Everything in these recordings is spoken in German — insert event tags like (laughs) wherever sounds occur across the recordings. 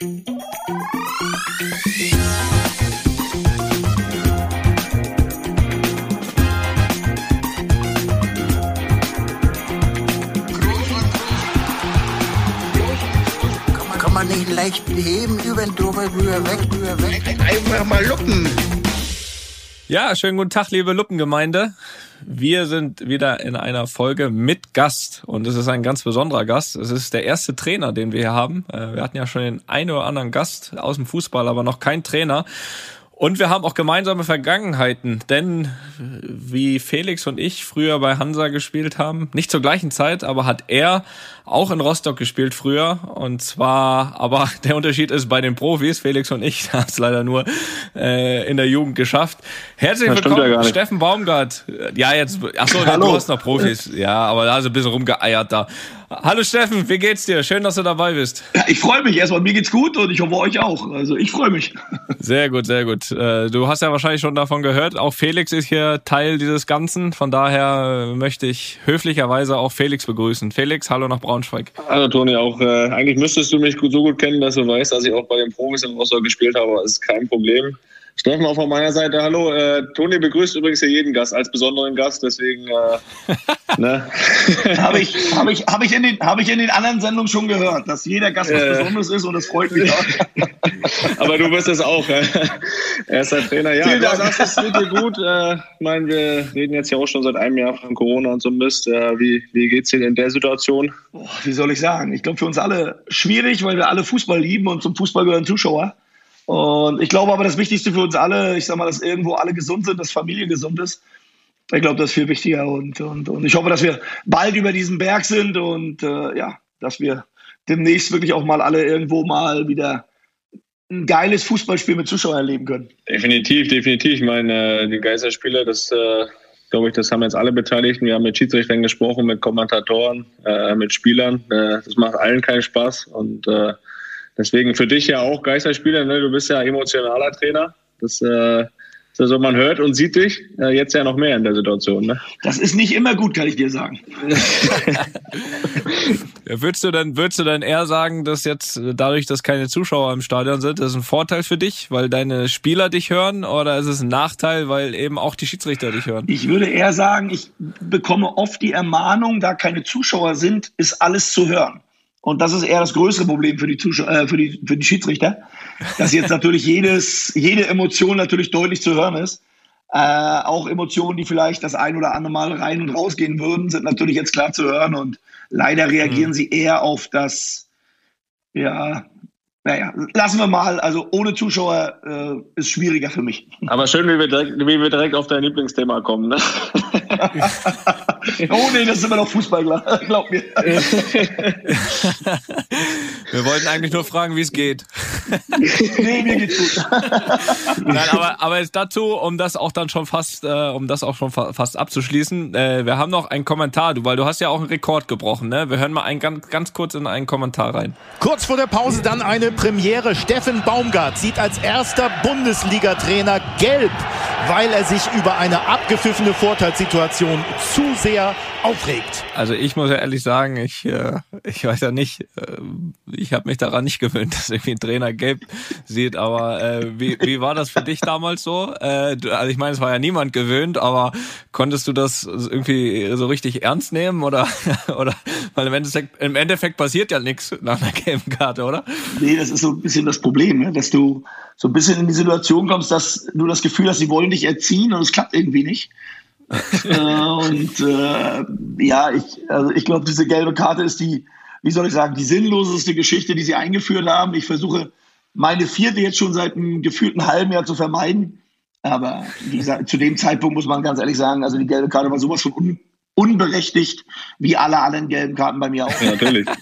Kann man nicht leicht heben, über den drüber, rüber, weg, rüber, weg. Einfach mal luppen. Ja, schönen guten Tag, liebe Luppengemeinde. Wir sind wieder in einer Folge mit Gast und es ist ein ganz besonderer Gast. Es ist der erste Trainer, den wir hier haben. Äh, wir hatten ja schon den einen oder anderen Gast aus dem Fußball, aber noch kein Trainer. Und wir haben auch gemeinsame Vergangenheiten, denn wie Felix und ich früher bei Hansa gespielt haben, nicht zur gleichen Zeit, aber hat er auch in Rostock gespielt früher. Und zwar, aber (laughs) der Unterschied ist bei den Profis, Felix und ich (laughs) haben es leider nur äh, in der Jugend geschafft. Herzlich Das willkommen, ja. Steffen Baumgart. Ja, jetzt, ach so, du hast noch Profis. Ja, aber da hast du ein bisschen rumgeeiert da. Hallo Steffen, wie geht's dir? Schön, dass du dabei bist. Ja, ich freue mich erstmal. Mir geht's gut und ich hoffe euch auch. Also ich freue mich. Sehr gut, sehr gut. Äh, Du hast ja wahrscheinlich schon davon gehört. Auch Felix ist hier Teil dieses Ganzen. Von daher äh, möchte ich höflicherweise auch Felix begrüßen. Felix, hallo nach Braunschweig. Hallo Toni, auch äh, eigentlich müsstest du mich gut, so gut kennen, dass du weißt, dass ich auch bei den Profis in Rostock gespielt habe. Das ist kein Problem. Steffen auch von meiner Seite, hallo. Äh, Toni begrüßt übrigens hier jeden Gast als besonderen Gast, deswegen äh, (laughs) ne? Habe ich, habe ich, habe ich, in den, habe ich in den anderen Sendungen schon gehört, dass jeder Gast was Äh. Besonderes ist und das freut mich auch. (laughs) Aber du bist es auch. Äh, erster Trainer. Ja, Vielen du Dank. sagst, es geht dir gut. Äh, ich meine, wir reden jetzt ja auch schon seit einem Jahr von Corona und so Mist. Äh, wie, wie geht's dir in der Situation? Boah, wie soll ich sagen? Ich glaube für uns alle schwierig, weil wir alle Fußball lieben und zum Fußball gehören Zuschauer. Und ich glaube aber das Wichtigste für uns alle, ich sag mal, dass irgendwo alle gesund sind, dass Familie gesund ist. Ich glaube, das ist viel wichtiger und, und, und ich hoffe, dass wir bald über diesen Berg sind und äh, ja, dass wir demnächst wirklich auch mal alle irgendwo mal wieder ein geiles Fußballspiel mit Zuschauern erleben können. Definitiv, definitiv. Ich meine, äh, die Geisterspiele, das äh, glaube ich, das haben jetzt alle Beteiligten. Wir haben mit Schiedsrichtern gesprochen, mit Kommentatoren, äh, mit Spielern. Äh, das macht allen keinen Spaß. Und äh, deswegen für dich ja auch Geisterspieler, ne? du bist ja emotionaler Trainer. Das äh, also man hört und sieht dich äh, jetzt ja noch mehr in der Situation. Ne? Das ist nicht immer gut, kann ich dir sagen. (laughs) Ja, Würdest du denn, würdest du denn eher sagen, dass jetzt äh, dadurch, dass keine Zuschauer im Stadion sind, das ist ein Vorteil für dich, weil deine Spieler dich hören, oder ist es ein Nachteil, weil eben auch die Schiedsrichter dich hören? Ich würde eher sagen, ich bekomme oft die Ermahnung, da keine Zuschauer sind, ist alles zu hören. Und das ist eher das größere Problem für die, Zuschauer, äh, für die, für die Schiedsrichter, dass jetzt (laughs) natürlich jedes, jede Emotion natürlich deutlich zu hören ist. Äh, auch Emotionen, die vielleicht das ein oder andere Mal rein und rausgehen würden, sind natürlich jetzt klar zu hören. Und leider reagieren sie eher auf das, ja, naja, lassen wir mal. Also ohne Zuschauer äh, ist schwieriger für mich. Aber schön, wie wir direkt, wie wir direkt auf dein Lieblingsthema kommen. Ne? (laughs) Oh nee, das ist immer noch Fußball, glaub- glaub mir. (laughs) Wir wollten eigentlich nur fragen, wie es geht. (laughs) Nee, mir geht's gut. Nein, aber, aber jetzt dazu, um das auch dann schon fast, äh, um das auch schon fa fast abzuschließen, äh, wir haben noch einen Kommentar, du, weil du hast ja auch einen Rekord gebrochen, ne? Wir hören mal ein, ganz, ganz kurz in einen Kommentar rein. Kurz vor der Pause dann eine Premiere. Steffen Baumgart sieht als erster Bundesliga-Trainer gelb, weil er sich über eine abgepfiffene Vorteilssituation zu sehr aufregt. Also ich muss ja ehrlich sagen, ich, äh, ich weiß ja nicht, äh, ich habe mich daran nicht gewöhnt, (laughs) dass irgendwie ein Trainer gelb sieht, aber äh, wie, wie war das für dich damals so? Äh, du, also ich meine, es war ja niemand gewöhnt, aber konntest du das irgendwie so richtig ernst nehmen oder, (laughs) oder weil im Endeffekt, im Endeffekt passiert ja nichts nach einer gelben Karte, oder? Nee, das ist so ein bisschen das Problem, ne? dass du so ein bisschen in die Situation kommst, dass du das Gefühl hast, sie wollen dich erziehen und es klappt irgendwie nicht. (laughs) äh, und äh, ja, ich, also ich glaube, diese gelbe Karte ist die, wie soll ich sagen, die sinnloseste Geschichte, die sie eingeführt haben. Ich versuche meine vierte jetzt schon seit einem gefühlten halben Jahr zu vermeiden. Aber wie gesagt, zu dem Zeitpunkt muss man ganz ehrlich sagen, also die gelbe Karte war sowas von un unberechtigt, wie alle anderen gelben Karten bei mir auch. Ja, natürlich. (laughs)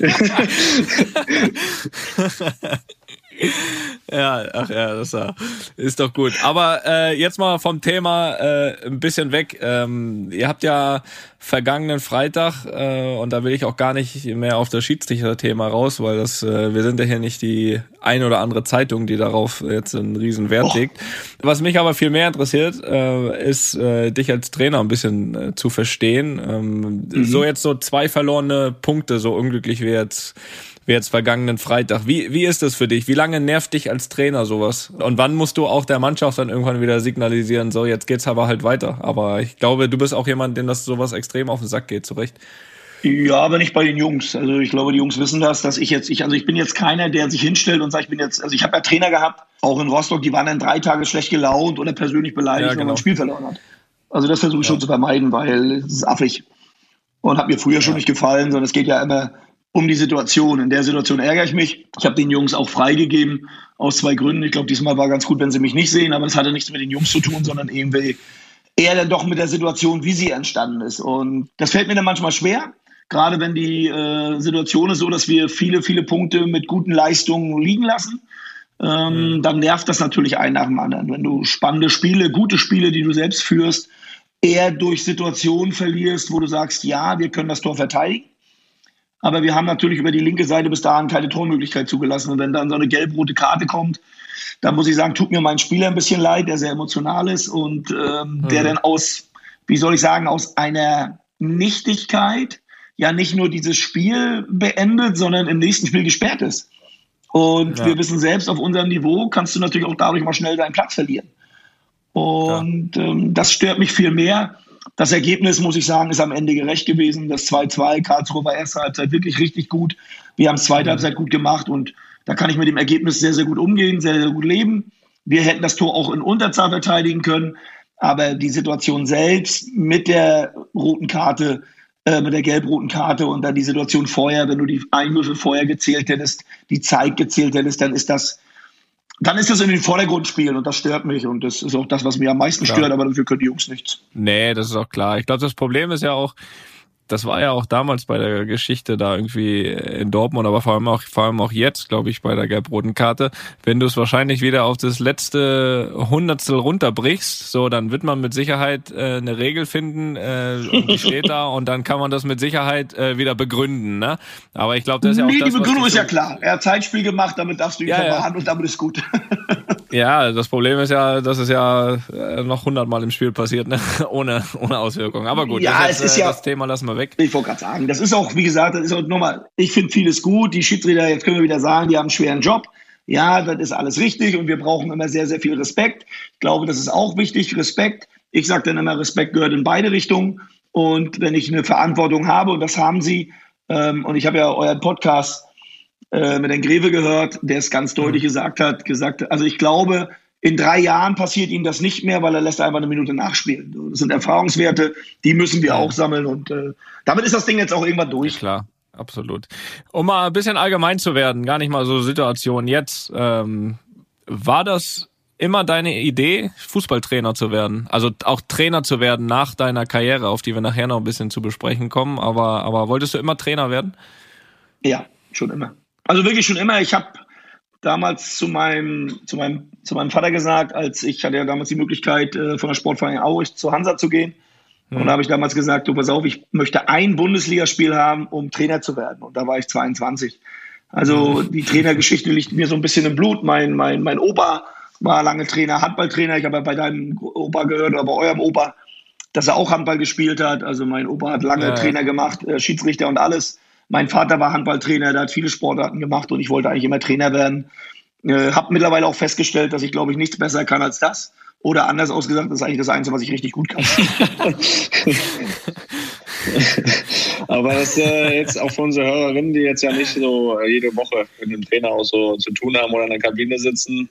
Ja, ach ja, das ist doch gut. Aber äh, jetzt mal vom Thema äh, ein bisschen weg. Ähm, ihr habt ja vergangenen Freitag, äh, und da will ich auch gar nicht mehr auf das Schiedsrichter-Thema raus, weil das, äh, wir sind ja hier nicht die ein oder andere Zeitung, die darauf jetzt einen riesen Wert legt. Was mich aber viel mehr interessiert, äh, ist äh, dich als Trainer ein bisschen äh, zu verstehen. Ähm, So jetzt so zwei verlorene Punkte, so unglücklich wie jetzt wie jetzt vergangenen Freitag. Wie, wie ist das für dich? Wie lange nervt dich als Trainer sowas? Und wann musst du auch der Mannschaft dann irgendwann wieder signalisieren, so jetzt geht's aber halt weiter? Aber ich glaube, du bist auch jemand, dem das sowas extrem auf den Sack geht, zurecht. Ja, aber nicht bei den Jungs. Also ich glaube, die Jungs wissen das, dass ich jetzt, ich, also ich bin jetzt keiner, der sich hinstellt und sagt, ich bin jetzt, also ich habe ja Trainer gehabt, auch in Rostock, die waren dann drei Tage schlecht gelaunt oder persönlich beleidigt, ja, genau. wenn man ein Spiel verloren hat. Also das versuche ich ja. schon zu vermeiden, weil es ist affig. Und hat mir früher ja. schon nicht gefallen, sondern es geht ja immer um die Situation. In der Situation ärgere ich mich. Ich habe den Jungs auch freigegeben aus zwei Gründen. Ich glaube, diesmal war ganz gut, wenn sie mich nicht sehen, aber das hatte nichts mit den Jungs zu tun, sondern irgendwie eher dann doch mit der Situation, wie sie entstanden ist. Und das fällt mir dann manchmal schwer. Gerade wenn die äh, Situation ist so, dass wir viele, viele Punkte mit guten Leistungen liegen lassen, ähm, mhm. dann nervt das natürlich einen nach dem anderen. Wenn du spannende Spiele, gute Spiele, die du selbst führst, eher durch Situationen verlierst, wo du sagst, ja, wir können das Tor verteidigen. Aber wir haben natürlich über die linke Seite bis dahin keine Tormöglichkeit zugelassen. Und wenn dann so eine gelb-rote Karte kommt, dann muss ich sagen, tut mir mein Spieler ein bisschen leid, der sehr emotional ist und ähm, mhm. der dann aus, wie soll ich sagen, aus einer Nichtigkeit ja nicht nur dieses Spiel beendet, sondern im nächsten Spiel gesperrt ist. Und ja. wir wissen selbst, auf unserem Niveau kannst du natürlich auch dadurch mal schnell deinen Platz verlieren. Und ja. ähm, das stört mich viel mehr. Das Ergebnis, muss ich sagen, ist am Ende gerecht gewesen. Das 2-2, Karlsruhe war erste Halbzeit wirklich richtig gut. Wir haben es zweite mhm. Halbzeit gut gemacht und da kann ich mit dem Ergebnis sehr, sehr gut umgehen, sehr, sehr gut leben. Wir hätten das Tor auch in Unterzahl verteidigen können, aber die Situation selbst mit der roten Karte äh, mit der gelb-roten Karte und dann die Situation vorher, wenn du die Einwürfe vorher gezählt hättest, die Zeit gezählt hättest, dann ist das, dann ist das in den Vordergrund spielen und das stört mich und das ist auch das, was mir am meisten stört, aber dafür können die Jungs nichts. Nee, das ist auch klar. Ich glaube, das Problem ist ja auch, das war ja auch damals bei der Geschichte da irgendwie in Dortmund, aber vor allem auch, vor allem auch jetzt, glaube ich, bei der gelb-roten Karte. Wenn du es wahrscheinlich wieder auf das letzte Hundertstel runterbrichst, so, dann wird man mit Sicherheit äh, eine Regel finden, äh, die steht da und dann kann man das mit Sicherheit äh, wieder begründen, ne? Aber ich glaube, das ist ja auch nee, das, die Begründung ist ja klar. Er hat Zeitspiel gemacht, damit darfst du ihn ja, verbannen ja. und damit ist gut. (laughs) Ja, das Problem ist ja, dass es ja äh, noch hundertmal im Spiel passiert, ne? (laughs) ohne, ohne Auswirkungen. Aber gut, ja, das, es ist ja, das Thema lassen wir weg. Ich wollte gerade sagen, das ist auch, wie gesagt, das ist auch nochmal, ich finde vieles gut. Die Schiedsrichter, jetzt können wir wieder sagen, die haben einen schweren Job. Ja, das ist alles richtig und wir brauchen immer sehr, sehr viel Respekt. Ich glaube, das ist auch wichtig, Respekt. Ich sage dann immer, Respekt gehört in beide Richtungen. Und wenn ich eine Verantwortung habe, und das haben Sie, ähm, und ich habe ja euren Podcast äh, mit den Greve gehört, der es ganz deutlich mhm. gesagt hat, gesagt, also ich glaube, in drei Jahren passiert ihm das nicht mehr, weil er lässt einfach eine Minute nachspielen. Das sind Erfahrungswerte, die müssen wir auch sammeln und äh, damit ist das Ding jetzt auch irgendwann durch. Klar, absolut. Um mal ein bisschen allgemein zu werden, gar nicht mal so Situation jetzt. Ähm, war das immer deine Idee, Fußballtrainer zu werden? Also auch Trainer zu werden nach deiner Karriere, auf die wir nachher noch ein bisschen zu besprechen kommen. Aber, aber wolltest du immer Trainer werden? Ja, schon immer. Also wirklich schon immer. Ich habe damals zu meinem, zu, meinem, zu meinem Vater gesagt, als ich hatte ja damals die Möglichkeit, äh, von der Sportverein Aurich zu Hansa zu gehen. Mhm. Und da habe ich damals gesagt, du pass auf, ich möchte ein Bundesligaspiel haben, um Trainer zu werden. Und da war ich 22. Also mhm. die Trainergeschichte liegt mir so ein bisschen im Blut. Mein, mein, mein Opa war lange Trainer, Handballtrainer. Ich habe ja bei deinem Opa gehört oder bei eurem Opa, dass er auch Handball gespielt hat. Also mein Opa hat lange ja. Trainer gemacht, äh, Schiedsrichter und alles. Mein Vater war Handballtrainer, der hat viele Sportarten gemacht und ich wollte eigentlich immer Trainer werden. Äh, habe mittlerweile auch festgestellt, dass ich, glaube ich, nichts besser kann als das. Oder anders ausgesagt, das ist eigentlich das Einzige, was ich richtig gut kann. (laughs) Aber das äh, jetzt auch für unsere Hörerinnen, die jetzt ja nicht so äh, jede Woche mit dem Trainer auch so zu tun haben oder in der Kabine sitzen,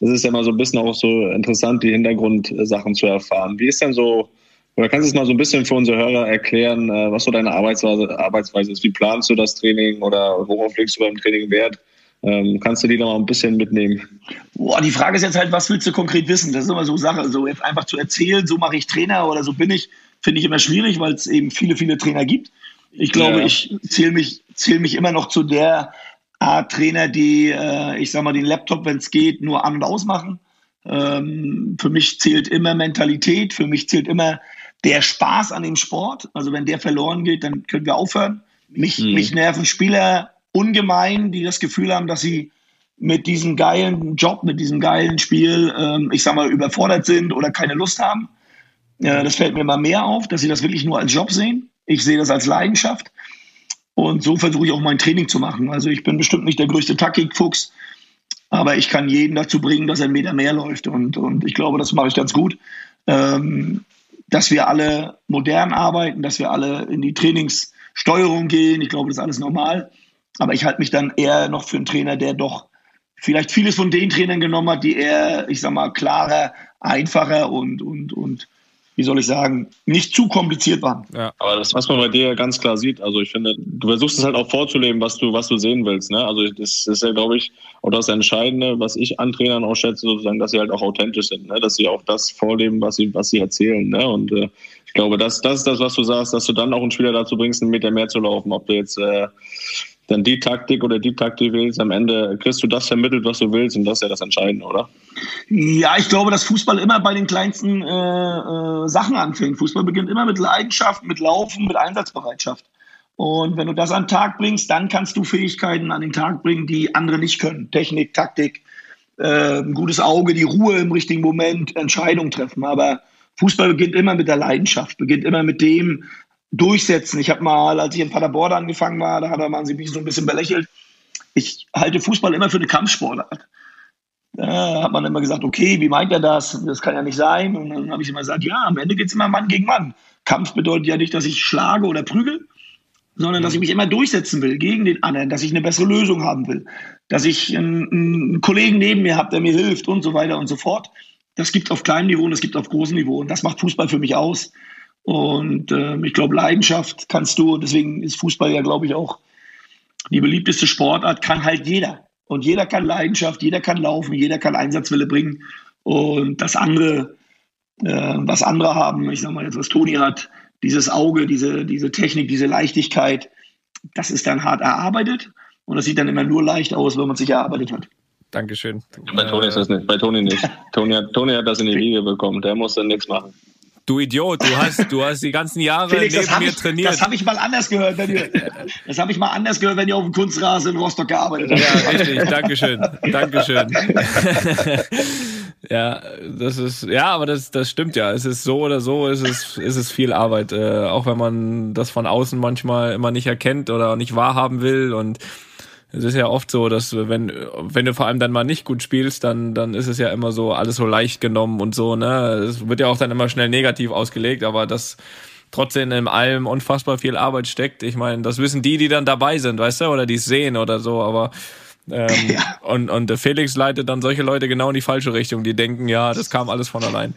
das ist ja mal so ein bisschen auch so interessant, die Hintergrundsachen zu erfahren. Wie ist denn so oder kannst du es mal so ein bisschen für unsere Hörer erklären, äh, was so deine Arbeitsweise, Arbeitsweise ist? Wie planst du das Training oder worauf legst du beim Training Wert? Ähm, kannst du die noch mal ein bisschen mitnehmen? Boah, die Frage ist jetzt halt, was willst du konkret wissen? Das ist immer so Sache. So einfach zu erzählen, so mache ich Trainer oder so bin ich, finde ich immer schwierig, weil es eben viele, viele Trainer gibt. Ich glaube, ja. ich zähle mich, zähl mich immer noch zu der Art Trainer, die, äh, ich sag mal, den Laptop, wenn es geht, nur an- und ausmachen. Ähm, für mich zählt immer Mentalität, für mich zählt immer der Spaß an dem Sport, also wenn der verloren geht, dann können wir aufhören. Mich, mhm. mich nerven Spieler ungemein, die das Gefühl haben, dass sie mit diesem geilen Job, mit diesem geilen Spiel, ähm, ich sag mal, überfordert sind oder keine Lust haben. Äh, das fällt mir immer mehr auf, dass sie das wirklich nur als Job sehen. Ich sehe das als Leidenschaft. Und so versuche ich auch mein Training zu machen. Also ich bin bestimmt nicht der größte Taktikfuchs, aber ich kann jeden dazu bringen, dass er einen Meter mehr läuft. Und, und ich glaube, das mache ich ganz gut. Ähm, dass wir alle modern arbeiten, dass wir alle in die Trainingssteuerung gehen. Ich glaube, das ist alles normal. Aber ich halte mich dann eher noch für einen Trainer, der doch vielleicht vieles von den Trainern genommen hat, die eher, ich sag mal, klarer, einfacher und, und, und wie soll ich sagen, nicht zu kompliziert waren. Ja, aber das, was man bei dir ganz klar sieht, also ich finde, du versuchst es halt auch vorzuleben, was du, was du sehen willst. Ne? Also das ist ja, glaube ich, auch das Entscheidende, was ich an Trainern auch schätze, sozusagen, dass sie halt auch authentisch sind, ne? dass sie auch das vorleben, was sie, was sie erzählen. Ne? Und äh, ich glaube, das, das ist das, was du sagst, dass du dann auch einen Spieler dazu bringst, einen Meter mehr zu laufen, ob du jetzt äh, dann die Taktik oder die Taktik willst, am Ende kriegst du das vermittelt, was du willst und das ist ja das Entscheidende, oder? Ja, ich glaube, dass Fußball immer bei den kleinsten äh, äh, Sachen anfängt. Fußball beginnt immer mit Leidenschaft, mit Laufen, mit Einsatzbereitschaft. Und wenn du das an den Tag bringst, dann kannst du Fähigkeiten an den Tag bringen, die andere nicht können. Technik, Taktik, äh, ein gutes Auge, die Ruhe im richtigen Moment, Entscheidungen treffen. Aber Fußball beginnt immer mit der Leidenschaft, beginnt immer mit dem, durchsetzen. Ich habe mal, als ich in Paderborn angefangen war, da hat man sich mich so ein bisschen belächelt. Ich halte Fußball immer für eine Kampfsportart. Da hat man immer gesagt, okay, wie meint er das? Das kann ja nicht sein. Und dann habe ich immer gesagt, ja, am Ende geht es immer Mann gegen Mann. Kampf bedeutet ja nicht, dass ich schlage oder prügel, sondern dass ich mich immer durchsetzen will gegen den anderen, dass ich eine bessere Lösung haben will, dass ich einen, einen Kollegen neben mir habe, der mir hilft und so weiter und so fort. Das gibt es auf kleinem Niveau und das gibt es auf großem Niveau. Und das macht Fußball für mich aus. Und äh, ich glaube, Leidenschaft kannst du, deswegen ist Fußball ja, glaube ich, auch die beliebteste Sportart, kann halt jeder. Und jeder kann Leidenschaft, jeder kann laufen, jeder kann Einsatzwille bringen. Und das andere, äh, was andere haben, ich sag mal jetzt, was Toni hat, dieses Auge, diese, diese Technik, diese Leichtigkeit, das ist dann hart erarbeitet. Und das sieht dann immer nur leicht aus, wenn man sich erarbeitet hat. Dankeschön. Bei Toni ist das nicht. Bei Toni nicht. (laughs) Toni hat, Toni hat das in die Wiege bekommen. Der muss dann nichts machen. Du Idiot, du hast, du hast die ganzen Jahre Felix, neben mir ich, trainiert. Das habe ich mal anders gehört, wenn ihr, das habe ich mal anders gehört, wenn ihr auf dem Kunstrasen in Rostock gearbeitet habt. Ja, richtig. Dankeschön. Dankeschön. ja, das ist, ja, aber das, das stimmt ja. Es ist so oder so, es ist, ist es viel Arbeit. Äh, auch wenn man das von außen manchmal immer nicht erkennt oder nicht wahrhaben will und es ist ja oft so, dass wenn, wenn du vor allem dann mal nicht gut spielst, dann, dann ist es ja immer so alles so leicht genommen und so, ne? Es wird ja auch dann immer schnell negativ ausgelegt, aber das trotzdem in allem unfassbar viel Arbeit steckt. Ich meine, das wissen die, die dann dabei sind, weißt du, oder die es sehen oder so, aber ähm, (laughs) ja. und, und Felix leitet dann solche Leute genau in die falsche Richtung, die denken, ja, das kam alles von allein.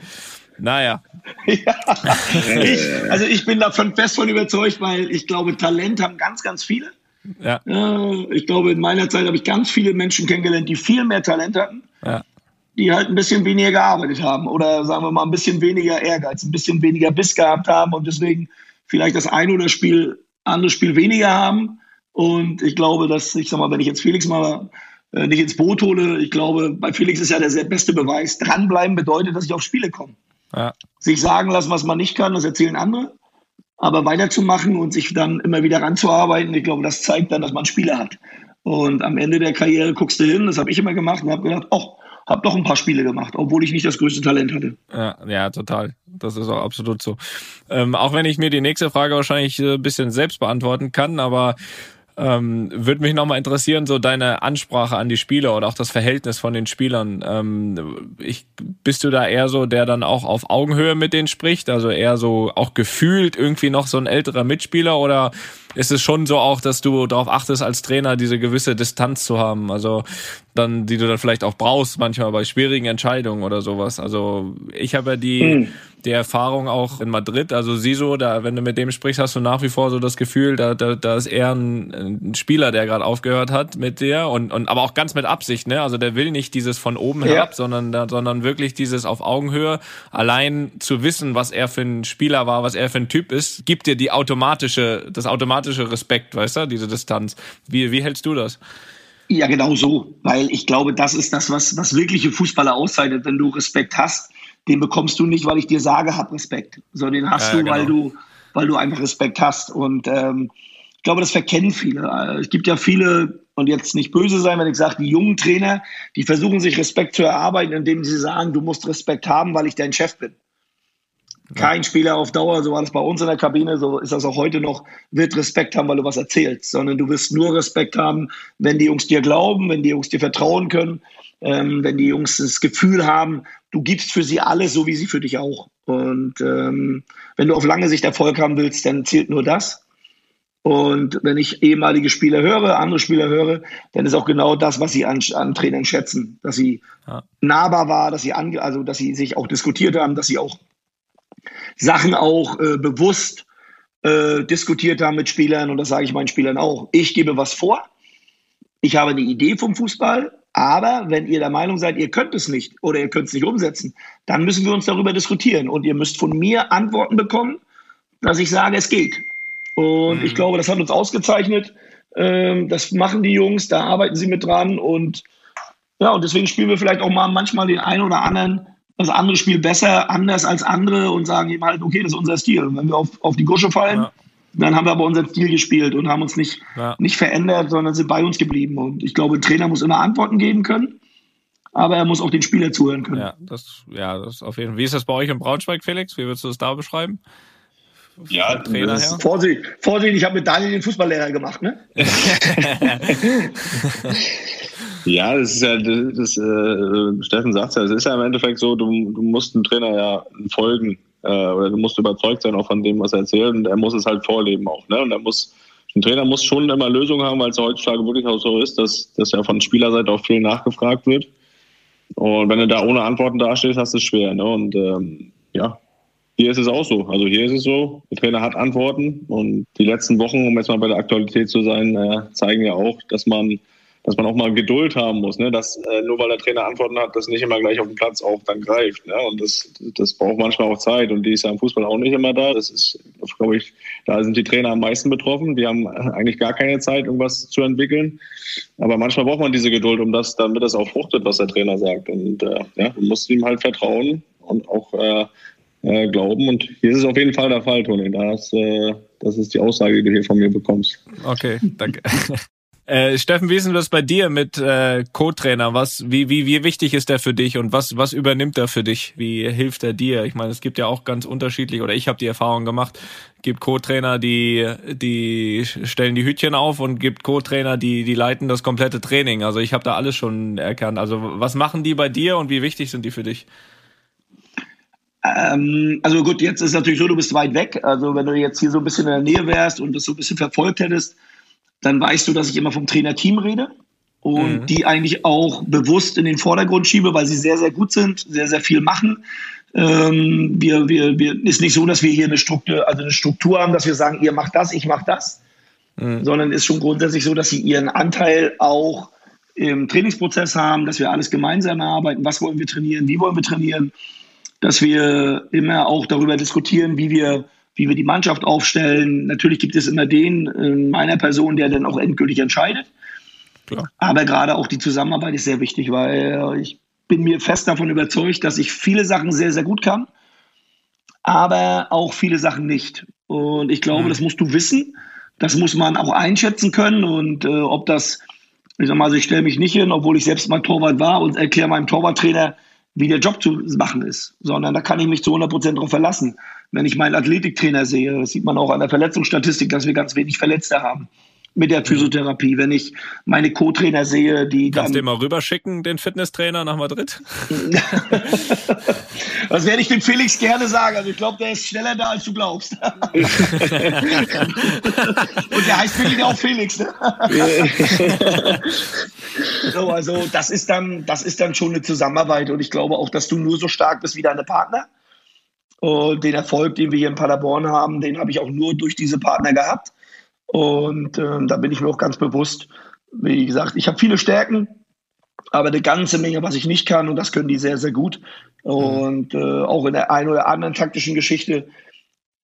Naja. Ja. (laughs) Ich, also ich bin davon fest von überzeugt, weil ich glaube, Talent haben ganz, ganz viele. Ja. ich glaube, in meiner Zeit habe ich ganz viele Menschen kennengelernt, die viel mehr Talent hatten, ja. die halt ein bisschen weniger gearbeitet haben oder sagen wir mal ein bisschen weniger Ehrgeiz, ein bisschen weniger Biss gehabt haben und deswegen vielleicht das eine oder Spiel, andere Spiel weniger haben. Und ich glaube, dass, ich sag mal, wenn ich jetzt Felix mal äh, nicht ins Boot hole, ich glaube, bei Felix ist ja der beste Beweis, dranbleiben bedeutet, dass ich auf Spiele komme. Ja. Sich sagen lassen, was man nicht kann, das erzählen andere. Aber weiterzumachen und sich dann immer wieder ranzuarbeiten, ich glaube, das zeigt dann, dass man Spiele hat. Und am Ende der Karriere guckst du hin, das habe ich immer gemacht und habe gedacht, oh, habe doch ein paar Spiele gemacht, obwohl ich nicht das größte Talent hatte. Ja, ja total. Das ist auch absolut so. Ähm, auch wenn ich mir die nächste Frage wahrscheinlich ein äh, bisschen selbst beantworten kann, aber ähm, Würde mich nochmal interessieren, so deine Ansprache an die Spieler oder auch das Verhältnis von den Spielern. Ähm, ich, bist du da eher so, der dann auch auf Augenhöhe mit denen spricht? Also eher so auch gefühlt irgendwie noch so ein älterer Mitspieler oder ist es schon so auch, dass du darauf achtest, als Trainer diese gewisse Distanz zu haben? Also dann, die du dann vielleicht auch brauchst, manchmal bei schwierigen Entscheidungen oder sowas. Also ich habe ja die, mhm. die Erfahrung auch in Madrid, also Siso, da, wenn du mit dem sprichst, hast du nach wie vor so das Gefühl, da, da, da ist eher ein, ein Spieler, der gerade aufgehört hat mit dir und, und aber auch ganz mit Absicht, ne? Also der will nicht dieses von oben ja. herab, sondern, sondern wirklich dieses auf Augenhöhe. Allein zu wissen, was er für ein Spieler war, was er für ein Typ ist, gibt dir die automatische, das automatische Respekt, weißt du, diese Distanz. Wie, wie hältst du das? Ja, genau so. Weil ich glaube, das ist das, was, was wirkliche Fußballer auszeichnet. Wenn du Respekt hast, den bekommst du nicht, weil ich dir sage, hab Respekt. Sondern den hast ja, du, genau. weil du, weil du einfach Respekt hast. Und ähm, ich glaube, das verkennen viele. Äh, es gibt ja viele, und jetzt nicht böse sein, wenn ich sage, die jungen Trainer, die versuchen sich Respekt zu erarbeiten, indem sie sagen, du musst Respekt haben, weil ich dein Chef bin. Kein Spieler auf Dauer, so war das bei uns in der Kabine, so ist das auch heute noch, wird Respekt haben, weil du was erzählst, sondern du wirst nur Respekt haben, wenn die Jungs dir glauben, wenn die Jungs dir vertrauen können, ähm, wenn die Jungs das Gefühl haben, du gibst für sie alles, so wie sie für dich auch. Und ähm, wenn du auf lange Sicht Erfolg haben willst, dann zählt nur das. Und wenn ich ehemalige Spieler höre, andere Spieler höre, dann ist auch genau das, was sie an, an Trainern schätzen, dass sie ja. nahbar war, dass sie also dass sie sich auch diskutiert haben, dass sie auch Sachen auch äh, bewusst äh, diskutiert haben mit Spielern und das sage ich meinen Spielern auch. Ich gebe was vor, ich habe eine Idee vom Fußball, aber wenn ihr der Meinung seid, ihr könnt es nicht oder ihr könnt es nicht umsetzen, dann müssen wir uns darüber diskutieren und ihr müsst von mir Antworten bekommen, dass ich sage, es geht. Und mhm. ich glaube, das hat uns ausgezeichnet. Ähm, das machen die Jungs, da arbeiten sie mit dran. Und ja, und deswegen spielen wir vielleicht auch mal manchmal den einen oder anderen, das andere Spiel besser, anders als andere und sagen eben halt, okay, das ist unser Stil. Und wenn wir auf, auf die Gusche fallen, ja. dann haben wir aber unseren Stil gespielt und haben uns nicht, ja. nicht verändert, sondern sind bei uns geblieben. Und ich glaube, ein Trainer muss immer Antworten geben können aber er muss auch den Spieler zuhören können. Ja, das, ja, das auf jeden Fall. Wie ist das bei euch in Braunschweig, Felix? Wie würdest du das da beschreiben? Ja, Trainer her? Vorsicht, Vorsicht, ich habe mit Daniel den Fußballlehrer gemacht, ne? (laughs) (laughs) ja, das ist ja, das, das äh, Steffen sagt ja, es ist ja im Endeffekt so, du, du musst dem Trainer ja folgen äh, oder du musst überzeugt sein auch von dem, was er erzählt und er muss es halt vorleben auch, ne? Und er muss ein Trainer muss schon immer Lösungen haben, weil es heutzutage wirklich auch so ist, dass, dass ja von Spielerseite auch viel nachgefragt wird. Und wenn du da ohne Antworten dastehst, hast du es schwer. Ne? Und ähm, ja, hier ist es auch so. Also hier ist es so, der Trainer hat Antworten und die letzten Wochen, um jetzt mal bei der Aktualität zu sein, äh, zeigen ja auch, dass man, dass man auch mal Geduld haben muss, ne? dass äh, nur weil der Trainer Antworten hat, das nicht immer gleich auf dem Platz auch dann greift. Ne? Und das, das braucht manchmal auch Zeit und die ist ja im Fußball auch nicht immer da. Das ist, glaube ich, da sind die Trainer am meisten betroffen. Die haben eigentlich gar keine Zeit, irgendwas zu entwickeln. Aber manchmal braucht man diese Geduld, um das, damit das auch fruchtet, was der Trainer sagt. Und äh, ja, du musst ihm halt vertrauen und auch äh, äh, glauben. Und hier ist es auf jeden Fall der Fall, Toni. Das, äh, das ist die Aussage, die du hier von mir bekommst. Okay, danke. (laughs) Äh, Steffen, wie ist denn das bei dir mit äh, Co-Trainer? Was, wie, wie, wie wichtig ist der für dich und was, was übernimmt er für dich? Wie hilft er dir? Ich meine, es gibt ja auch ganz unterschiedlich, oder ich habe die Erfahrung gemacht, gibt Co-Trainer, die, die stellen die Hütchen auf und gibt Co-Trainer, die, die leiten das komplette Training. Also ich habe da alles schon erkannt. Also was machen die bei dir und wie wichtig sind die für dich? Ähm, also gut, jetzt ist natürlich so, du bist weit weg. Also wenn du jetzt hier so ein bisschen in der Nähe wärst und das so ein bisschen verfolgt hättest, dann weißt du, dass ich immer vom Trainerteam rede und mhm. die eigentlich auch bewusst in den Vordergrund schiebe, weil sie sehr, sehr gut sind, sehr, sehr viel machen. Ähm, wir, wir, wir, ist nicht so, dass wir hier eine Struktur, also eine Struktur haben, dass wir sagen, ihr macht das, ich mach das, mhm. sondern ist schon grundsätzlich so, dass sie ihren Anteil auch im Trainingsprozess haben, dass wir alles gemeinsam erarbeiten. Was wollen wir trainieren? Wie wollen wir trainieren? dass wir immer auch darüber diskutieren, wie wir, wie wir die Mannschaft aufstellen. Natürlich gibt es immer den in meiner Person, der dann auch endgültig entscheidet. Klar. Aber gerade auch die Zusammenarbeit ist sehr wichtig, weil ich bin mir fest davon überzeugt, dass ich viele Sachen sehr, sehr gut kann, aber auch viele Sachen nicht. Und ich glaube, mhm. das musst du wissen. Das muss man auch einschätzen können. Und äh, ob das, ich sag mal, also ich stelle mich nicht hin, obwohl ich selbst mal Torwart war und erkläre meinem Torwarttrainer, wie der Job zu machen ist, sondern da kann ich mich zu 100 Prozent darauf verlassen. Wenn ich meinen Athletiktrainer sehe, das sieht man auch an der Verletzungsstatistik, dass wir ganz wenig Verletzte haben mit der Physiotherapie. Wenn ich meine Co-Trainer sehe, die Kannst du den mal rüberschicken, den Fitnesstrainer nach Madrid? (laughs) das werde ich dem Felix gerne sagen. Also ich glaube, der ist schneller da, als du glaubst. (laughs) Und der heißt wirklich auch Felix. Ne? (laughs) so, also das ist dann, das ist dann schon eine Zusammenarbeit. Und ich glaube auch, dass du nur so stark bist wie deine Partner. Und den Erfolg, den wir hier in Paderborn haben, den habe ich auch nur durch diese Partner gehabt. Und äh, da bin ich mir auch ganz bewusst, wie gesagt, ich habe viele Stärken, aber eine ganze Menge, was ich nicht kann, und das können die sehr, sehr gut. Und äh, auch in der einen oder anderen taktischen Geschichte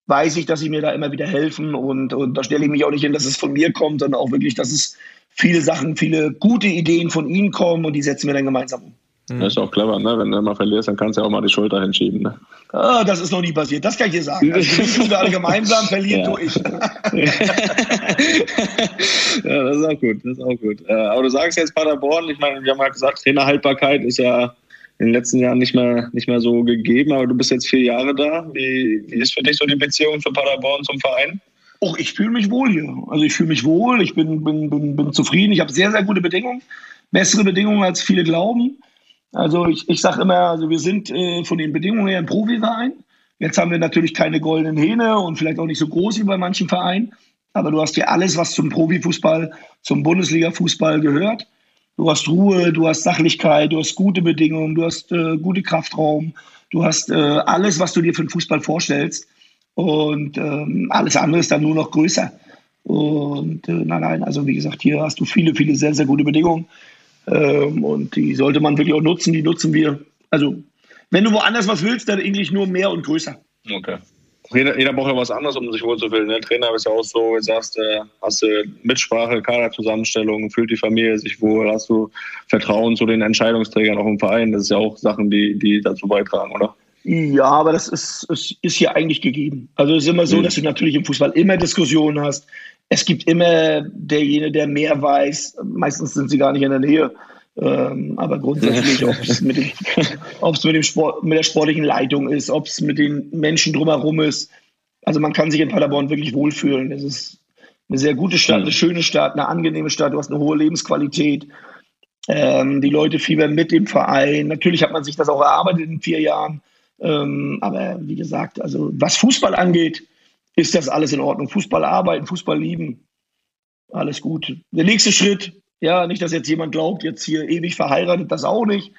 weiß ich, dass sie mir da immer wieder helfen. Und, und da stelle ich mich auch nicht hin, dass es von mir kommt, sondern auch wirklich, dass es viele Sachen, viele gute Ideen von ihnen kommen und die setzen wir dann gemeinsam um. Mhm. Das ist auch clever, ne? Wenn du mal verlierst, dann kannst du ja auch mal die Schulter hinschieben. Ne? Ah, das ist noch nie passiert, das kann ich dir sagen. Also, wir tun alle gemeinsam, (laughs) verlieren ja. ich. (laughs) ja, das ist auch gut, das ist auch gut. Äh, aber du sagst jetzt Paderborn, ich meine, wir haben ja gesagt, Trainerhaltbarkeit ist ja in den letzten Jahren nicht mehr, nicht mehr so gegeben, aber du bist jetzt vier Jahre da. Wie, wie ist für dich so die Beziehung zu Paderborn zum Verein? Och, ich fühle mich wohl hier. Also ich fühle mich wohl, ich bin, bin, bin, bin zufrieden. Ich habe sehr, sehr gute Bedingungen. Bessere Bedingungen, als viele glauben. Also ich, ich sage immer, also wir sind äh, von den Bedingungen her ein Profiverein. Jetzt haben wir natürlich keine goldenen Hähne und vielleicht auch nicht so groß wie bei manchen Vereinen. Aber du hast hier alles, was zum Profifußball, zum Bundesliga-Fußball gehört. Du hast Ruhe, du hast Sachlichkeit, du hast gute Bedingungen, du hast äh, gute Kraftraum, du hast äh, alles, was du dir für den Fußball vorstellst. Und ähm, alles andere ist dann nur noch größer. Und äh, nein, nein, also wie gesagt, hier hast du viele, viele sehr, sehr gute Bedingungen. Ähm, und die sollte man wirklich auch nutzen. Die nutzen wir. Also, wenn du woanders was willst, dann eigentlich nur mehr und größer. Okay jeder, jeder braucht ja was anderes, um sich wohlzufühlen. Ne? Trainer ist ja auch so, du sagst, äh, hast du Mitsprache, Kaderzusammenstellung, fühlt die Familie sich wohl, hast du Vertrauen zu den Entscheidungsträgern auch im Verein. Das ist ja auch Sachen, die, die dazu beitragen, oder? Ja, aber das ist, ist, ist hier eigentlich gegeben. Also es ist immer so, mhm. dass du natürlich im Fußball immer Diskussionen hast. Es gibt immer derjenige, der mehr weiß. Meistens sind sie gar nicht in der Nähe. Ähm, aber grundsätzlich, (laughs) ob es mit, dem, mit, dem Sport, mit der sportlichen Leitung ist, ob es mit den Menschen drumherum ist. Also man kann sich in Paderborn wirklich wohlfühlen. Es ist eine sehr gute Stadt, eine schöne Stadt, eine angenehme Stadt. Du hast eine hohe Lebensqualität. Ähm, die Leute fiebern mit dem Verein. Natürlich hat man sich das auch erarbeitet in vier Jahren. Ähm, aber wie gesagt, also was Fußball angeht, ist das alles in Ordnung. Fußball arbeiten, Fußball lieben, alles gut. Der nächste Schritt ja, nicht, dass jetzt jemand glaubt, jetzt hier ewig verheiratet, das auch nicht.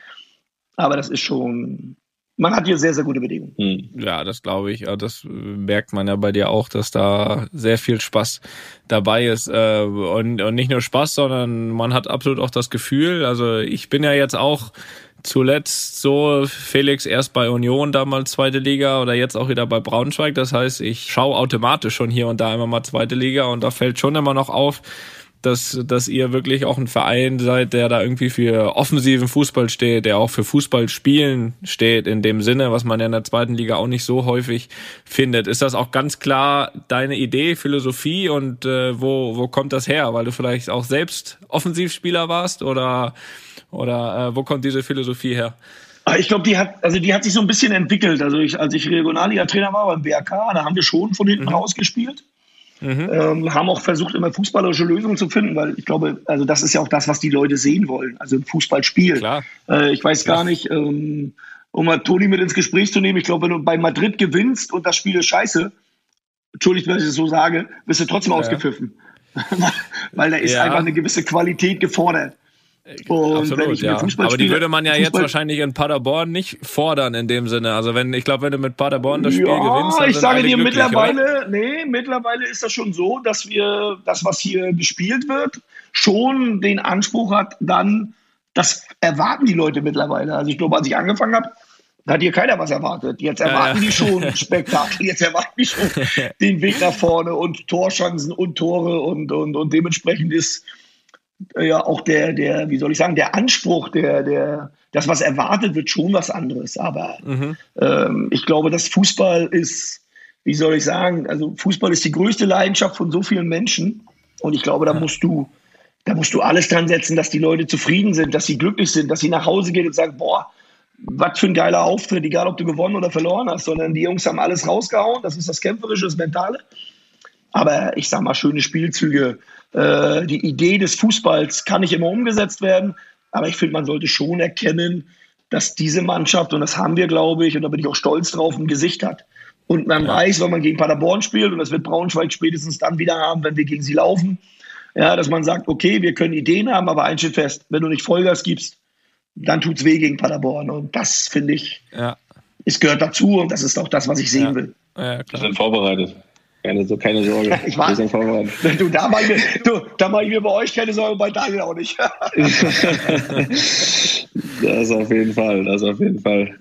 Aber das ist schon, man hat hier sehr, sehr gute Bedingungen. Hm. Ja, das glaube ich. Das merkt man ja bei dir auch, dass da sehr viel Spaß dabei ist. Äh, und, und nicht nur Spaß, sondern man hat absolut auch das Gefühl, also ich bin ja jetzt auch zuletzt so, Felix erst bei Union damals zweite Liga oder jetzt auch wieder bei Braunschweig. Das heißt, ich schaue automatisch schon hier und da immer mal zweite Liga und da fällt schon immer noch auf, dass, dass ihr wirklich auch ein Verein seid, der da irgendwie für offensiven Fußball steht, der auch für Fußballspielen steht, in dem Sinne, was man ja in der zweiten Liga auch nicht so häufig findet. Ist das auch ganz klar deine Idee, Philosophie und äh, wo, wo kommt das her? Weil du vielleicht auch selbst Offensivspieler warst oder, oder äh, wo kommt diese Philosophie her? Ah, ich glaube, die hat, also die hat sich so ein bisschen entwickelt. Also ich, als ich Regionalliga-Trainer war beim BRK, da haben wir schon von hinten mhm. raus gespielt. Mhm. Ähm, haben auch versucht, immer fußballerische Lösungen zu finden, weil ich glaube, also das ist ja auch das, was die Leute sehen wollen, also ein Fußballspiel. Äh, ich weiß gar nicht, ähm, um mal Toni mit ins Gespräch zu nehmen, ich glaube, wenn du bei Madrid gewinnst und das Spiel ist scheiße, entschuldigt, wenn ich es so sage, wirst du trotzdem ja. ausgepfiffen. (laughs) weil da ist ja. einfach eine gewisse Qualität gefordert. Und Absolut, ja. Aber die würde man ja Fußball jetzt wahrscheinlich in Paderborn nicht fordern in dem Sinne. Also wenn, ich glaube, wenn du mit Paderborn das Spiel ja, gewinnst, dann ich sage dir mittlerweile, oder? nee, mittlerweile ist das schon so, dass wir das, was hier gespielt wird, schon den Anspruch hat, dann, das erwarten die Leute mittlerweile. Also ich glaube, als ich angefangen habe, hat hier keiner was erwartet. Jetzt erwarten ja, ja. die schon (laughs) Spektakel, jetzt erwarten die schon (laughs) den Weg nach vorne und Torschancen und Tore und, und, und dementsprechend ist ja auch der, der, wie soll ich sagen, der Anspruch, der, der, das, was erwartet wird, schon was anderes. Aber mhm. ähm, ich glaube, dass Fußball ist, wie soll ich sagen, also Fußball ist die größte Leidenschaft von so vielen Menschen. Und ich glaube, da ja. musst du, da musst du alles dran setzen, dass die Leute zufrieden sind, dass sie glücklich sind, dass sie nach Hause gehen und sagen, boah, was für ein geiler Auftritt, egal ob du gewonnen oder verloren hast, sondern die Jungs haben alles rausgehauen, das ist das Kämpferische, das Mentale. Aber ich sag mal, schöne Spielzüge, äh, die Idee des Fußballs kann nicht immer umgesetzt werden, aber ich finde, man sollte schon erkennen, dass diese Mannschaft, und das haben wir, glaube ich, und da bin ich auch stolz drauf, ein Gesicht hat. Und man ja. weiß, wenn man gegen Paderborn spielt, und das wird Braunschweig spätestens dann wieder haben, wenn wir gegen sie laufen, ja, dass man sagt, okay, wir können Ideen haben, aber eins steht fest, wenn du nicht Vollgas gibst, dann tut es weh gegen Paderborn. Und das, finde ich, ja. es gehört dazu und das ist auch das, was ich sehen ja. will. Ja, klar. Wir sind vorbereitet. Keine, so, keine Sorge. (laughs) Ich war, (laughs) du, da mache ich, du, da mach ich mir bei euch keine Sorge, bei Daniel auch nicht. (laughs) das auf jeden Fall, das auf jeden Fall.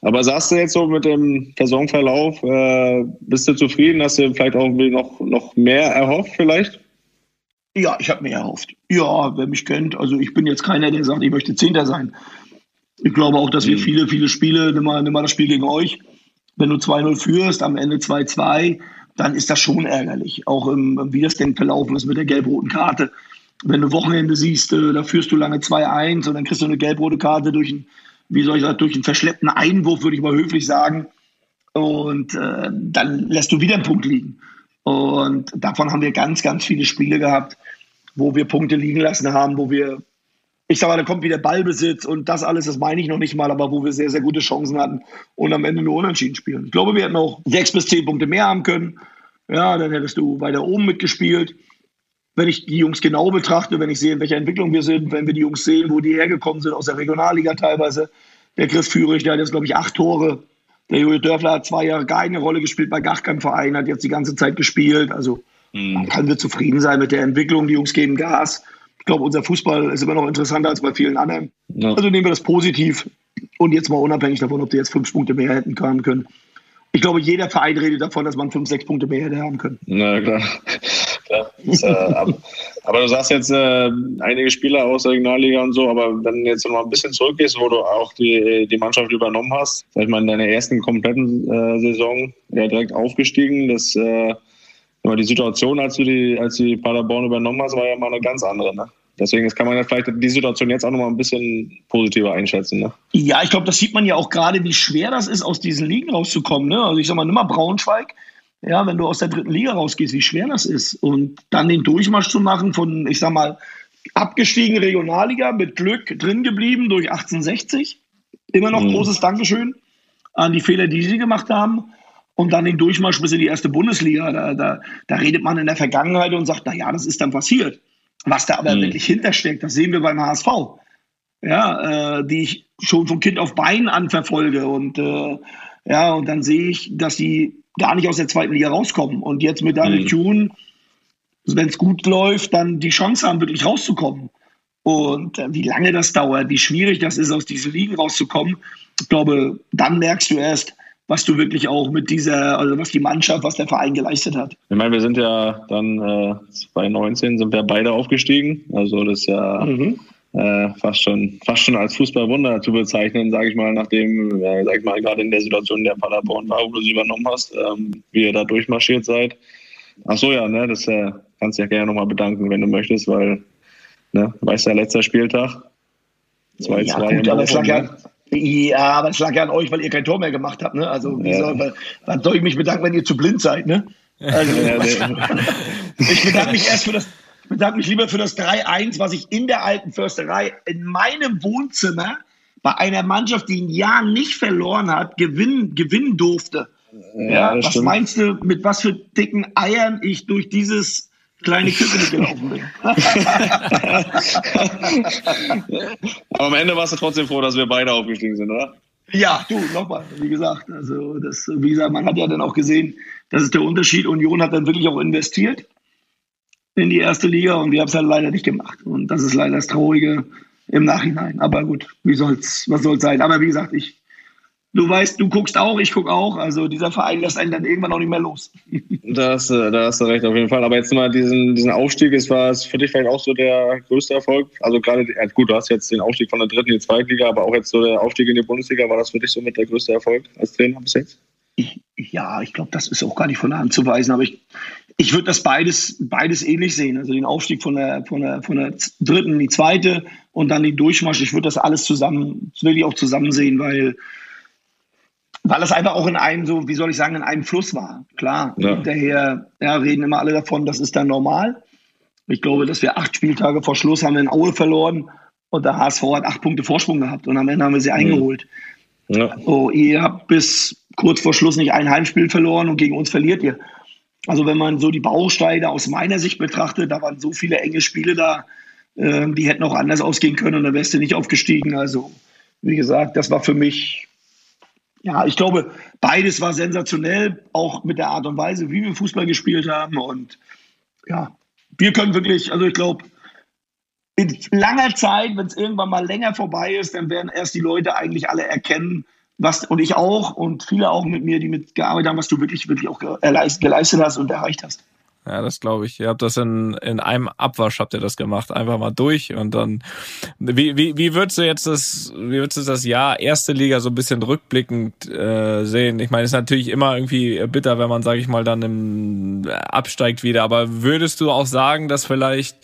Aber sagst du jetzt so mit dem Saisonverlauf, äh, bist du zufrieden? Hast du vielleicht auch noch, noch mehr erhofft vielleicht? Ja, ich habe mehr erhofft. Ja, wer mich kennt, also ich bin jetzt keiner, der sagt, ich möchte Zehnter sein. Ich glaube auch, dass wir mhm. viele, viele Spiele, nimm mal, nimm mal das Spiel gegen euch, wenn du 2-0 führst, am Ende 2-2, dann ist das schon ärgerlich. Auch im, wie das denn verlaufen ist mit der gelb-roten Karte. Wenn du Wochenende siehst, äh, da führst du lange 2-1 und dann kriegst du eine gelb-rote Karte durch ein, wie soll ich sagen, durch einen verschleppten Einwurf, würde ich mal höflich sagen. Und äh, dann lässt du wieder einen Punkt liegen. Und davon haben wir ganz, ganz viele Spiele gehabt, wo wir Punkte liegen lassen haben, wo wir, ich sage mal, da kommt wieder Ballbesitz und das alles, das meine ich noch nicht mal, aber wo wir sehr, sehr gute Chancen hatten und am Ende nur unentschieden spielen. Ich glaube, wir hätten auch sechs bis zehn Punkte mehr haben können. Ja, dann hättest du weiter oben mitgespielt. Wenn ich die Jungs genau betrachte, wenn ich sehe, in welcher Entwicklung wir sind, wenn wir die Jungs sehen, wo die hergekommen sind, aus der Regionalliga teilweise. Der Chris Führig, der hat jetzt, glaube ich, acht Tore. Der Jojo Dörfler hat zwei Jahre keine Rolle gespielt bei keinem Verein, hat jetzt die ganze Zeit gespielt. Also Mhm. Man kann wir zufrieden sein mit der Entwicklung. Die Jungs geben Gas. Ich glaube, unser Fußball ist immer noch interessanter als bei vielen anderen. Ja. Also nehmen wir das positiv. Und jetzt mal unabhängig davon, ob die jetzt fünf Punkte mehr hätten können. Ich glaube, jeder Verein redet davon, dass man fünf, sechs Punkte mehr hätte haben können. Na klar. (laughs) klar. Das, äh, ab, aber du sagst jetzt äh, einige Spieler aus der Regionalliga und so, aber wenn du jetzt noch mal ein bisschen zurückgehst, wo du auch die, die Mannschaft übernommen hast, sag ich mal, in deiner ersten kompletten äh, Saison ja direkt aufgestiegen, das äh, aber die Situation, als du die, als die Paderborn übernommen hast, war ja mal eine ganz andere. Ne? Deswegen kann man ja vielleicht die Situation jetzt auch noch mal ein bisschen positiver einschätzen. Ne? Ja, ich glaube, das sieht man ja auch gerade, wie schwer das ist, aus diesen Ligen rauszukommen. Ne? Also ich sag mal, nimm mal Braunschweig. Ja, wenn du aus der dritten Liga rausgehst, wie schwer das ist. Und dann den Durchmarsch zu machen von, ich sag mal, abgestiegen Regionalliga, mit Glück drin geblieben durch 1860. Immer noch mhm. großes Dankeschön an die Fehler, die sie gemacht haben und dann den Durchmarsch bis in die erste Bundesliga. Da, da, da redet man in der Vergangenheit und sagt, na ja, das ist dann passiert. Was da aber mhm. wirklich hintersteckt, das sehen wir beim HSV. Ja, äh, die ich schon von Kind auf Bein an verfolge. Und äh, ja, und dann sehe ich, dass sie gar nicht aus der zweiten Liga rauskommen. Und jetzt mit Daniel mhm. Wenn es gut läuft, dann die Chance haben, wirklich rauszukommen. Und äh, wie lange das dauert, wie schwierig das ist, aus diesen Ligen rauszukommen, ich glaube, dann merkst du erst, was du wirklich auch mit dieser, also was die Mannschaft, was der Verein geleistet hat. Ich meine, wir sind ja dann äh, 2019 sind wir beide aufgestiegen. Also das ist ja mhm. äh, fast schon fast schon als Fußballwunder zu bezeichnen, sage ich mal, nachdem, äh, sag ich mal, gerade in der Situation der Paderborn war, wo du sie übernommen hast, ähm, wie ihr da durchmarschiert seid. Ach so, ja, ne, das äh, kannst du ja gerne nochmal bedanken, wenn du möchtest, weil, ne, weißt ja, letzter Spieltag. 2-2 ja, gut, aber es lag ja, ja, aber es lag ja an euch, weil ihr kein Tor mehr gemacht habt. Ne? Also, wie soll, wann soll ich mich bedanken, wenn ihr zu blind seid? Ne? Also, ich bedanke mich erst für das, ich bedanke mich lieber für das 3-1, was ich in der alten Försterei in meinem Wohnzimmer bei einer Mannschaft, die ein Jahr nicht verloren hat, gewinnen, gewinnen durfte. Ja, ja was stimmt. meinst du, mit was für dicken Eiern ich durch dieses kleine Küche gelaufen bin. (laughs) Aber am Ende warst du trotzdem froh, dass wir beide aufgestiegen sind, oder? Ja, du, nochmal, wie gesagt, also das, wie gesagt, man hat ja dann auch gesehen, das ist der Unterschied. Union hat dann wirklich auch investiert in die erste Liga und wir haben es halt leider nicht gemacht. Und das ist leider das Traurige im Nachhinein. Aber gut, wie soll's, was soll's sein? Aber wie gesagt, ich du weißt, du guckst auch, ich gucke auch. Also dieser Verein lässt einen dann irgendwann auch nicht mehr los. (laughs) da, hast, da hast du recht, auf jeden Fall. Aber jetzt mal diesen, diesen Aufstieg, ist, war es für dich vielleicht auch so der größte Erfolg? Also gerade, gut, du hast jetzt den Aufstieg von der dritten in die zweite Liga, aber auch jetzt so der Aufstieg in die Bundesliga, war das für dich so mit der größte Erfolg als Trainer bis jetzt? Ich, ja, ich glaube, das ist auch gar nicht von der Hand zu weisen, aber ich, ich würde das beides, beides ähnlich sehen. Also den Aufstieg von der, von, der, von der dritten in die zweite und dann den Durchmarsch. Ich würde das alles zusammen, das will ich auch zusammen sehen, weil weil es einfach auch in einem so, wie soll ich sagen, in einem Fluss war. Klar, ja. hinterher ja, reden immer alle davon, das ist dann normal. Ich glaube, dass wir acht Spieltage vor Schluss haben in Aue verloren und der HSV hat acht Punkte Vorsprung gehabt und am Ende haben wir sie mhm. eingeholt. Ja. Oh, ihr habt bis kurz vor Schluss nicht ein Heimspiel verloren und gegen uns verliert ihr. Also wenn man so die Bausteine aus meiner Sicht betrachtet, da waren so viele enge Spiele da, äh, die hätten auch anders ausgehen können und dann wärst du nicht aufgestiegen. Also wie gesagt, das war für mich ja, ich glaube, beides war sensationell, auch mit der Art und Weise, wie wir Fußball gespielt haben. Und ja, wir können wirklich, also ich glaube, in langer Zeit, wenn es irgendwann mal länger vorbei ist, dann werden erst die Leute eigentlich alle erkennen, was, und ich auch und viele auch mit mir, die mitgearbeitet haben, was du wirklich, wirklich auch geleistet hast und erreicht hast. Ja, das glaube ich. Ihr habt das in, in einem Abwasch habt ihr das gemacht. Einfach mal durch und dann, wie, wie, wie würdest du jetzt das, wie würdest du das Jahr erste Liga so ein bisschen rückblickend äh, sehen? Ich meine, es ist natürlich immer irgendwie bitter, wenn man, sage ich mal, dann im, absteigt wieder. Aber würdest du auch sagen, dass vielleicht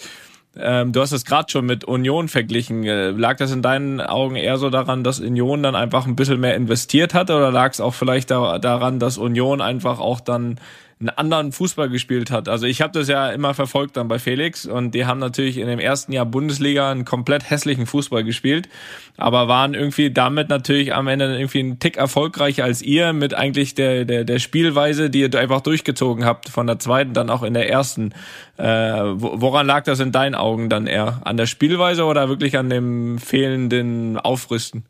Ähm, du hast es gerade schon mit Union verglichen. Äh, lag das in deinen Augen eher so daran, dass Union dann einfach ein bisschen mehr investiert hat oder lag es auch vielleicht da, daran, dass Union einfach auch dann einen anderen Fußball gespielt hat. Also ich habe das ja immer verfolgt dann bei Felix und die haben natürlich in dem ersten Jahr Bundesliga einen komplett hässlichen Fußball gespielt, aber waren irgendwie damit natürlich am Ende irgendwie einen Tick erfolgreicher als ihr mit eigentlich der der der Spielweise, die ihr einfach durchgezogen habt von der zweiten dann auch in der ersten. Äh, woran lag das in deinen Augen dann eher? An der Spielweise oder wirklich an dem fehlenden Aufrüsten?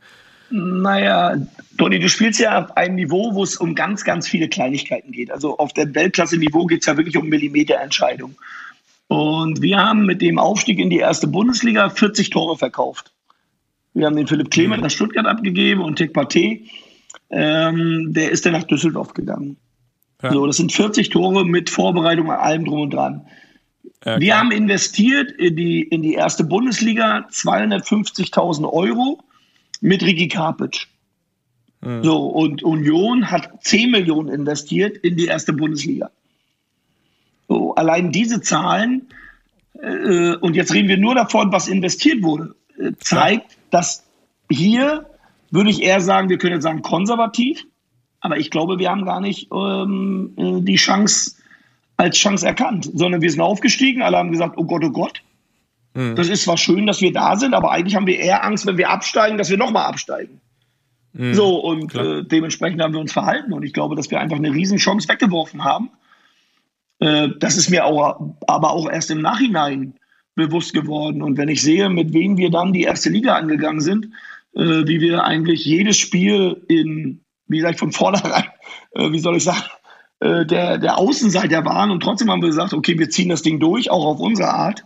Naja, Toni, du spielst ja auf einem Niveau, wo es um ganz, ganz viele Kleinigkeiten geht. Also auf dem Weltklasse-Niveau geht es ja wirklich um Millimeterentscheidung. Und wir haben mit dem Aufstieg in die erste Bundesliga 40 Tore verkauft. Wir haben den Philipp Clement nach Stuttgart abgegeben und Tek Pate, ähm, der ist dann nach Düsseldorf gegangen. Ja. So, das sind 40 Tore mit Vorbereitung an allem drum und dran. Ja, wir haben investiert in die, in die erste Bundesliga 250.000 Euro mit Ricky Karpic. Mhm. So, und Union hat 10 Millionen investiert in die erste Bundesliga. So, allein diese Zahlen, äh, und jetzt reden wir nur davon, was investiert wurde, äh, zeigt, ja. dass hier, würde ich eher sagen, wir können jetzt sagen konservativ, aber ich glaube, wir haben gar nicht ähm, äh, die Chance als Chance erkannt, sondern wir sind aufgestiegen, alle haben gesagt, oh Gott, oh Gott, Mhm. Das ist zwar schön, dass wir da sind, aber eigentlich haben wir eher Angst, wenn wir absteigen, dass wir nochmal absteigen. Mhm. So, und äh, dementsprechend haben wir uns verhalten. Und ich glaube, dass wir einfach eine Riesenchance weggeworfen haben. Äh, das ist mir auch, aber auch erst im Nachhinein bewusst geworden. Und wenn ich sehe, mit wem wir dann die erste Liga angegangen sind, äh, wie wir eigentlich jedes Spiel in, wie gesagt, von vornherein, (laughs) äh, wie soll ich sagen, äh, der, der Außenseiter waren und trotzdem haben wir gesagt, okay, wir ziehen das Ding durch, auch auf unsere Art.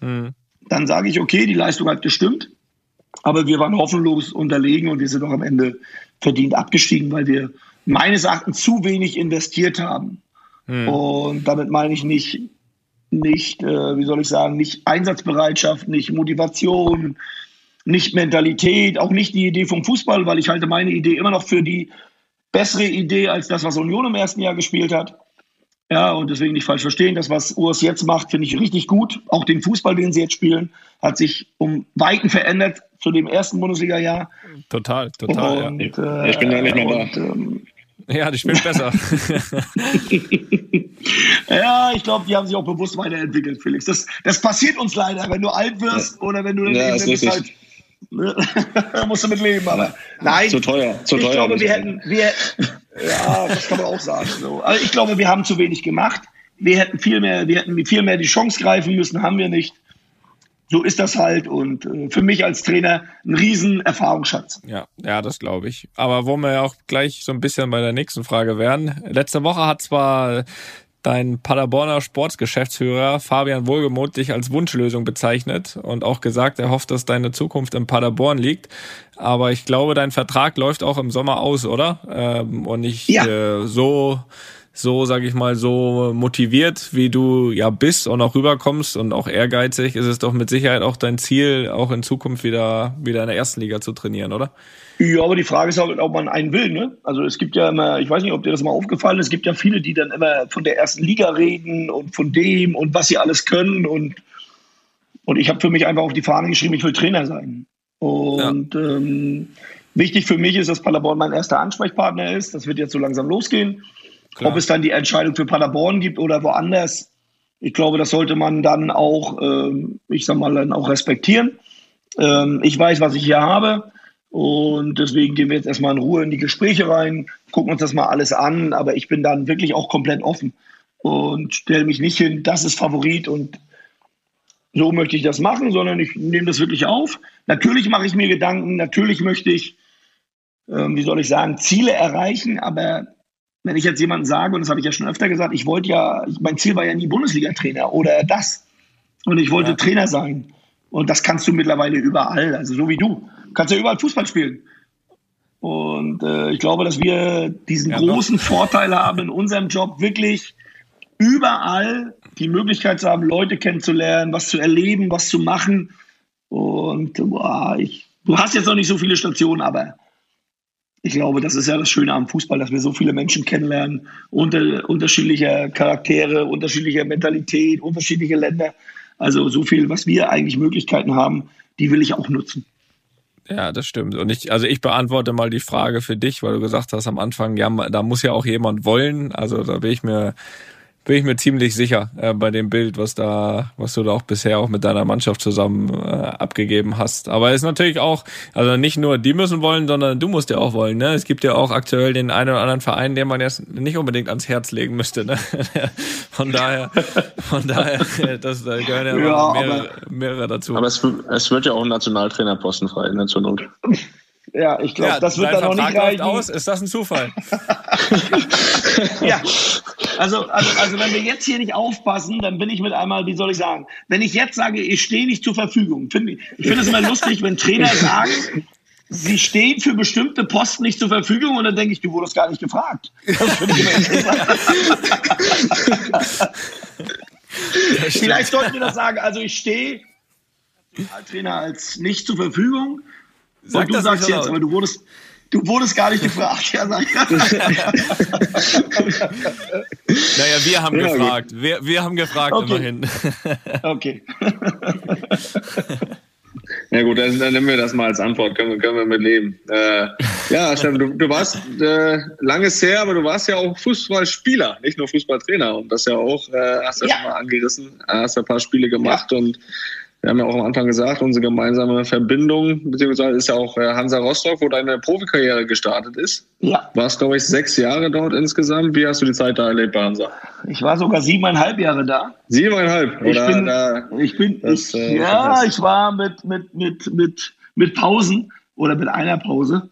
Mhm dann sage ich, okay, die Leistung hat gestimmt, aber wir waren hoffnungslos unterlegen und wir sind auch am Ende verdient abgestiegen, weil wir meines Erachtens zu wenig investiert haben. Hm. Und damit meine ich nicht, nicht, äh, wie soll ich sagen, nicht Einsatzbereitschaft, nicht Motivation, nicht Mentalität, auch nicht die Idee vom Fußball, weil ich halte meine Idee immer noch für die bessere Idee als das, was Union im ersten Jahr gespielt hat. Ja, und deswegen nicht falsch verstehen. Das, was Urs jetzt macht, finde ich richtig gut. Auch den Fußball, den sie jetzt spielen, hat sich um Weiten verändert zu dem ersten Bundesliga-Jahr. Total, total. Und, ja. Äh, ich bin ja nicht mehr da. Ähm, ja, die spielen besser. (laughs) ja, ich glaube, die haben sich auch bewusst weiterentwickelt, Felix. Das, das passiert uns leider, wenn du alt wirst ja. oder wenn du dann ja, eben bist halt. Da musst du mit leben, aber nein. Zu teuer, zu ich teuer. Ich glaube, wir hätten, wir, ja, das kann man auch sagen. So. Also ich glaube, wir haben zu wenig gemacht. Wir hätten viel mehr, wir hätten viel mehr die Chance greifen müssen, haben wir nicht. So ist das halt und äh, für mich als Trainer ein riesen Erfahrungsschatz. Ja, ja, das glaube ich. Aber wo wir ja auch gleich so ein bisschen bei der nächsten Frage wären. Letzte Woche hat zwar dein Paderborner Sportsgeschäftsführer Fabian Wohlgemuth dich als Wunschlösung bezeichnet und auch gesagt, er hofft, dass deine Zukunft in Paderborn liegt. Aber ich glaube, dein Vertrag läuft auch im Sommer aus, oder? Ähm, und nicht ja. äh, so so, sag ich mal, so motiviert, wie du ja bist und auch rüberkommst und auch ehrgeizig, ist es doch mit Sicherheit auch dein Ziel, auch in Zukunft wieder, wieder in der ersten Liga zu trainieren, oder? Ja, aber die Frage ist auch, ob man einen will. Ne? Also es gibt ja immer, ich weiß nicht, ob dir das mal aufgefallen ist, es gibt ja viele, die dann immer von der ersten Liga reden und von dem und was sie alles können. Und, und ich habe für mich einfach auf die Fahne geschrieben, ich will Trainer sein. Und ja. ähm, wichtig für mich ist, dass Paderborn mein erster Ansprechpartner ist. Das wird jetzt so langsam losgehen. Klar. Ob es dann die Entscheidung für Paderborn gibt oder woanders, ich glaube, das sollte man dann auch, ähm, ich sag mal, dann auch respektieren. Ähm, ich weiß, was ich hier habe. Und deswegen gehen wir jetzt erstmal in Ruhe in die Gespräche rein, gucken uns das mal alles an, aber ich bin dann wirklich auch komplett offen und stelle mich nicht hin, das ist Favorit und so möchte ich das machen, sondern ich nehme das wirklich auf. Natürlich mache ich mir Gedanken, natürlich möchte ich, ähm, wie soll ich sagen, Ziele erreichen, aber wenn ich jetzt jemandem sage, und das habe ich ja schon öfter gesagt, ich wollte ja, mein Ziel war ja nie Bundesliga-Trainer oder das. Und ich wollte ja. Trainer sein. Und das kannst du mittlerweile überall, also so wie du kannst ja überall Fußball spielen. Und äh, ich glaube, dass wir diesen ja, großen doch. Vorteil haben in unserem Job, wirklich überall die Möglichkeit zu haben, Leute kennenzulernen, was zu erleben, was zu machen. Und boah, ich, du hast jetzt noch nicht so viele Stationen, aber ich glaube, das ist ja das Schöne am Fußball, dass wir so viele Menschen kennenlernen, unter, unterschiedlicher Charaktere, unterschiedlicher Mentalität, unterschiedliche Länder. Also so viel, was wir eigentlich Möglichkeiten haben, die will ich auch nutzen. Ja, das stimmt. Und ich, also ich beantworte mal die Frage für dich, weil du gesagt hast am Anfang, ja, da muss ja auch jemand wollen. Also da bin ich mir bin ich mir ziemlich sicher äh, bei dem Bild, was da, was du da auch bisher auch mit deiner Mannschaft zusammen äh, abgegeben hast. Aber es ist natürlich auch, also nicht nur die müssen wollen, sondern du musst ja auch wollen. Ne? Es gibt ja auch aktuell den einen oder anderen Verein, den man jetzt nicht unbedingt ans Herz legen müsste. Ne? (laughs) von daher, von daher, das da gehören ja, ja mehrere, mehrere, dazu. Aber es, es wird ja auch ein Nationaltrainerposten frei in der zur Not. Ja, ich glaube, ja, das wird dann noch nicht reichen. Aus. Ist das ein Zufall? (laughs) ja, also, also, also wenn wir jetzt hier nicht aufpassen, dann bin ich mit einmal, wie soll ich sagen, wenn ich jetzt sage, ich stehe nicht zur Verfügung, finde ich, ich finde es immer lustig, wenn Trainer sagen, sie stehen für bestimmte Posten nicht zur Verfügung und dann denke ich, du wurdest gar nicht gefragt. (laughs) Vielleicht sollten wir das sagen, also ich stehe als Trainer als nicht zur Verfügung. Sag und du sagst jetzt, aber du wurdest, Du wurdest gar nicht gefragt. Ja, sag ich. (laughs) naja, wir haben ja, gefragt. Wir, wir haben gefragt okay. immerhin. okay. Ja gut, dann, dann nehmen wir das mal als Antwort, können, können wir mit leben. Äh, ja, Steffen, du, du warst äh, langes her, aber du warst ja auch Fußballspieler, nicht nur Fußballtrainer. Und das ja auch, äh, hast du ja. schon mal angerissen, hast ein paar Spiele gemacht ja. und wir haben ja auch am Anfang gesagt, unsere gemeinsame Verbindung, beziehungsweise ist ja auch äh, Hansa Rostock, wo deine Profikarriere gestartet ist. Ja. Warst, glaube ich, sechs Jahre dort insgesamt. Wie hast du die Zeit da erlebt bei Hansa? Ich war sogar siebeneinhalb Jahre da. Siebeneinhalb? Oder ich bin, da, ich bin, das, ich, äh, ja, ich war mit, mit, mit, mit, mit Pausen oder mit einer Pause.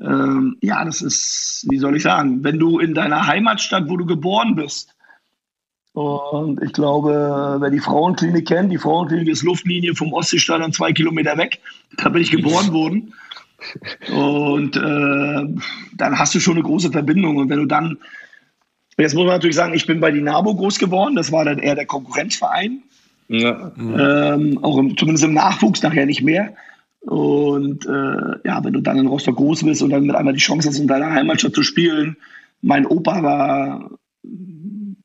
Ähm, ja, das ist, wie soll ich sagen, wenn du in deiner Heimatstadt, wo du geboren bist, und ich glaube, wer die Frauenklinik kennt, die Frauenklinik ist Luftlinie vom Ostseestadion zwei Kilometer weg. Da bin ich geboren worden. Und äh, dann hast du schon eine große Verbindung. Und wenn du dann, jetzt muss man natürlich sagen, ich bin bei Dinamo groß geworden. Das war dann eher der Konkurrenzverein. Ja. Ähm, auch im, zumindest im Nachwuchs, nachher nicht mehr. Und äh, ja, wenn du dann in Rostock groß bist und dann mit einmal die Chance hast, in deiner Heimatstadt zu spielen. Mein Opa war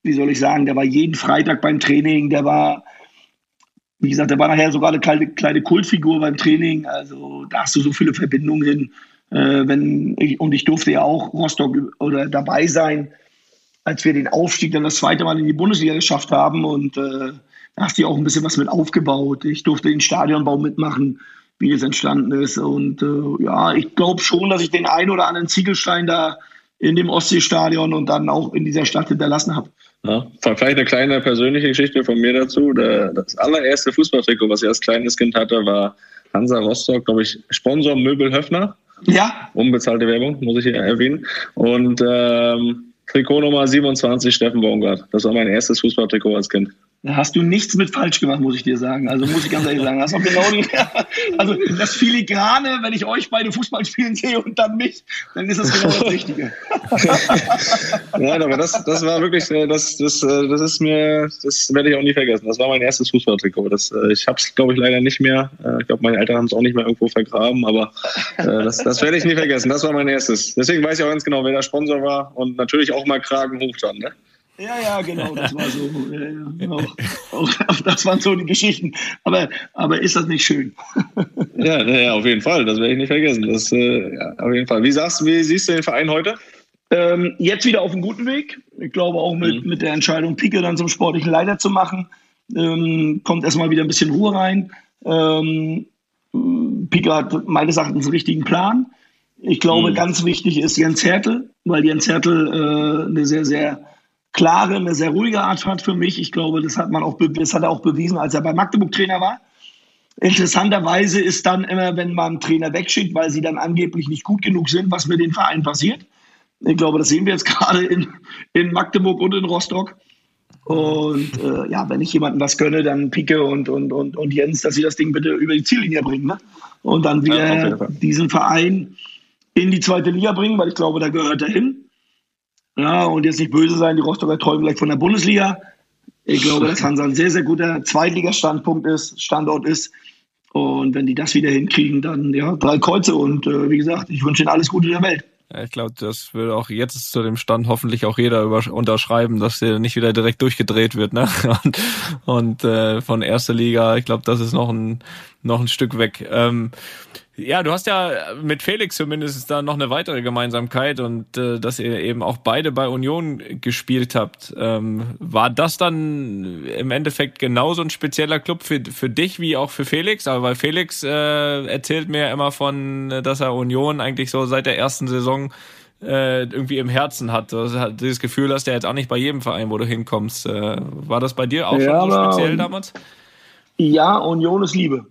wie soll ich sagen, der war jeden Freitag beim Training, der war, wie gesagt, der war nachher sogar eine kleine, kleine Kultfigur beim Training. Also da hast du so viele Verbindungen. Äh, wenn ich, und ich durfte ja auch Rostock oder dabei sein, als wir den Aufstieg dann das zweite Mal in die Bundesliga geschafft haben. Und äh, da hast du ja auch ein bisschen was mit aufgebaut. Ich durfte den Stadionbau mitmachen, wie es entstanden ist. Und äh, ja, ich glaube schon, dass ich den ein oder anderen Ziegelstein da in dem Ostseestadion und dann auch in dieser Stadt hinterlassen habe. Ja, vielleicht eine kleine persönliche Geschichte von mir dazu. Das allererste Fußballtrikot, was ich als kleines Kind hatte, war Hansa Rostock, glaube ich, Sponsor Möbel Höfner. Ja. Unbezahlte Werbung, muss ich hier erwähnen. Und ähm, Trikot Nummer 27, Steffen Baumgart. Das war mein erstes Fußballtrikot als Kind. Da hast du nichts mit falsch gemacht, muss ich dir sagen. Also muss ich ganz ehrlich sagen. Das, genau die, (laughs) also das Filigrane, wenn ich euch beide Fußball spielen sehe und dann mich, dann ist das genau das Richtige. (laughs) Nein, aber das, das war wirklich, äh, das, das, äh, das ist mir, das werde ich auch nie vergessen. Das war mein erstes Fußballtrikot. Das, äh, ich habe es, glaube ich, leider nicht mehr. Ich glaube, meine Eltern haben es auch nicht mehr irgendwo vergraben, aber das, das werde ich nie vergessen. Das war mein erstes. Deswegen weiß ich auch ganz genau, wer der Sponsor war und natürlich auch mal Kragen hoch dann. Ne? Ja, ja, genau, das war so. (laughs) Ja, auch, auch, das waren so die Geschichten. Aber, aber ist das nicht schön? (laughs) ja, ja, auf jeden Fall. Das werde ich nicht vergessen. Das, äh, ja, auf jeden Fall. Wie, sagst, wie siehst du den Verein heute? Ähm, jetzt wieder auf einem guten Weg. Ich glaube auch mit, mhm. mit der Entscheidung, Pike dann zum sportlichen Leiter zu machen, ähm, kommt erstmal wieder ein bisschen Ruhe rein. Ähm, Pike hat meines Erachtens einen richtigen Plan. Ich glaube, mhm. ganz wichtig ist Jens Hertel, weil Jens Hertel äh, eine sehr, sehr klare, eine sehr ruhige Art hat für mich. Ich glaube, das hat man auch, das hat er auch bewiesen, als er bei Magdeburg Trainer war. Interessanterweise ist dann immer, wenn man Trainer wegschickt, weil sie dann angeblich nicht gut genug sind, was mit den Vereinen passiert. Ich glaube, das sehen wir jetzt (laughs) gerade in, in Magdeburg und in Rostock. Und äh, ja, wenn ich jemandem was gönne, dann Pike und, und, und, und Jens, dass sie das Ding bitte über die Ziellinie bringen. Ne? Und dann wieder ja, diesen Verein in die zweite Liga bringen, weil ich glaube, da gehört er hin. Ja, und jetzt nicht böse sein, die Rostocker träumen gleich von der Bundesliga. Ich glaube, dass Hansa ein sehr, sehr guter Zweitligastandpunkt ist, Standort ist. Und wenn die das wieder hinkriegen, dann ja, drei Kreuze. Und äh, wie gesagt, ich wünsche Ihnen alles Gute in der Welt. ich glaube, das würde auch jetzt zu dem Stand hoffentlich auch jeder unterschreiben, dass der nicht wieder direkt durchgedreht wird, ne? (laughs) Und, und äh, von erster Liga, ich glaube, das ist noch ein noch ein Stück weg. Ähm, ja, du hast ja mit Felix zumindest da noch eine weitere Gemeinsamkeit und äh, dass ihr eben auch beide bei Union gespielt habt. Ähm, war das dann im Endeffekt genauso ein spezieller Club für, für dich wie auch für Felix? Aber weil Felix äh, erzählt mir immer von, dass er Union eigentlich so seit der ersten Saison äh, irgendwie im Herzen hat. Du hast dieses Gefühl hast du ja jetzt auch nicht bei jedem Verein, wo du hinkommst. Äh, war das bei dir auch ja, schon so speziell damals? Ja, Union ist Liebe.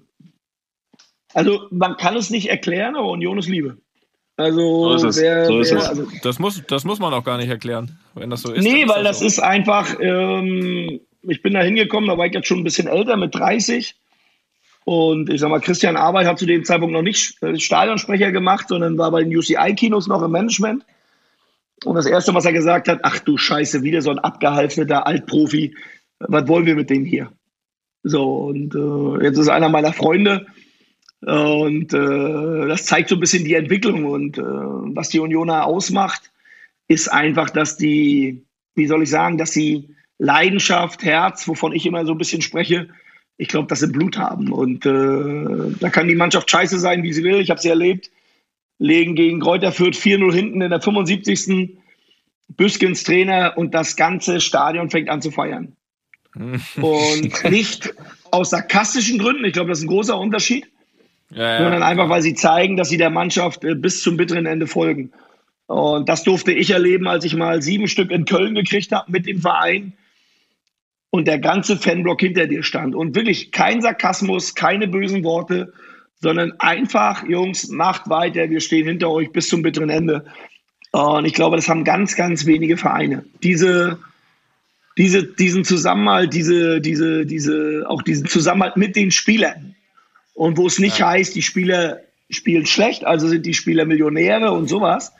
Also man kann es nicht erklären, aber Union ist Liebe. Also, so ist wer, so ist wer, also das, muss, das muss man auch gar nicht erklären, wenn das so ist. Nee, weil das, so. ist einfach, ähm, ich bin da hingekommen, da war ich jetzt schon ein bisschen älter, mit 30. Und ich sag mal, Christian Arbeit hat zu dem Zeitpunkt noch nicht Stadionsprecher gemacht, sondern war bei den UCI-Kinos noch im Management. Und das Erste, was er gesagt hat, ach du Scheiße, wieder so ein abgehalfterter Altprofi. Was wollen wir mit dem hier? So, und äh, jetzt ist einer meiner Freunde, und äh, das zeigt so ein bisschen die Entwicklung. Und äh, was die Unioner ausmacht, ist einfach, dass die, wie soll ich sagen, dass sie Leidenschaft, Herz, wovon ich immer so ein bisschen spreche, ich glaube, dass sie Blut haben. Und äh, da kann die Mannschaft scheiße sein, wie sie will. Ich habe sie erlebt. Legen gegen Kräuter Fürth 4-0 hinten in der 75. Büskens Trainer und das ganze Stadion fängt an zu feiern. und (laughs) nicht aus sarkastischen Gründen. Ich glaube, das ist ein großer Unterschied ja, sondern einfach, weil sie zeigen, dass sie der Mannschaft äh, bis zum bitteren Ende folgen. Und das durfte ich erleben, als ich mal sieben Stück in Köln gekriegt habe mit dem Verein und der ganze Fanblock hinter dir stand. Und wirklich kein Sarkasmus, keine bösen Worte, sondern einfach, Jungs, macht weiter, wir stehen hinter euch bis zum bitteren Ende. Und ich glaube, das haben ganz, ganz wenige Vereine. Diese, diese, diesen Zusammenhalt, diese, diese, diese, auch diesen Zusammenhalt mit den Spielern und wo es nicht ja. heißt, die Spieler spielen schlecht, also sind die Spieler Millionäre und sowas,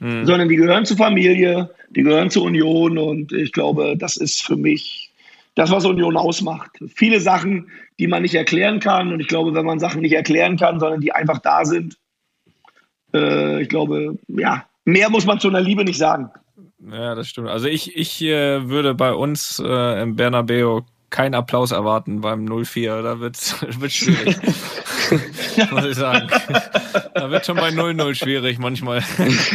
mhm. sondern die gehören zur Familie, die gehören zur Union und ich glaube, das ist für mich das, was Union ausmacht. Viele Sachen, die man nicht erklären kann und ich glaube, wenn man Sachen nicht erklären kann, sondern die einfach da sind, äh, ich glaube, ja, mehr muss man zu einer Liebe nicht sagen. Ja, das stimmt. Also ich, ich äh, würde bei uns äh, im Bernabeu keinen Applaus erwarten beim 0-4. Da wird es (laughs) schwierig. (laughs) Muss ich sagen. Da wird schon bei 0-0 schwierig manchmal.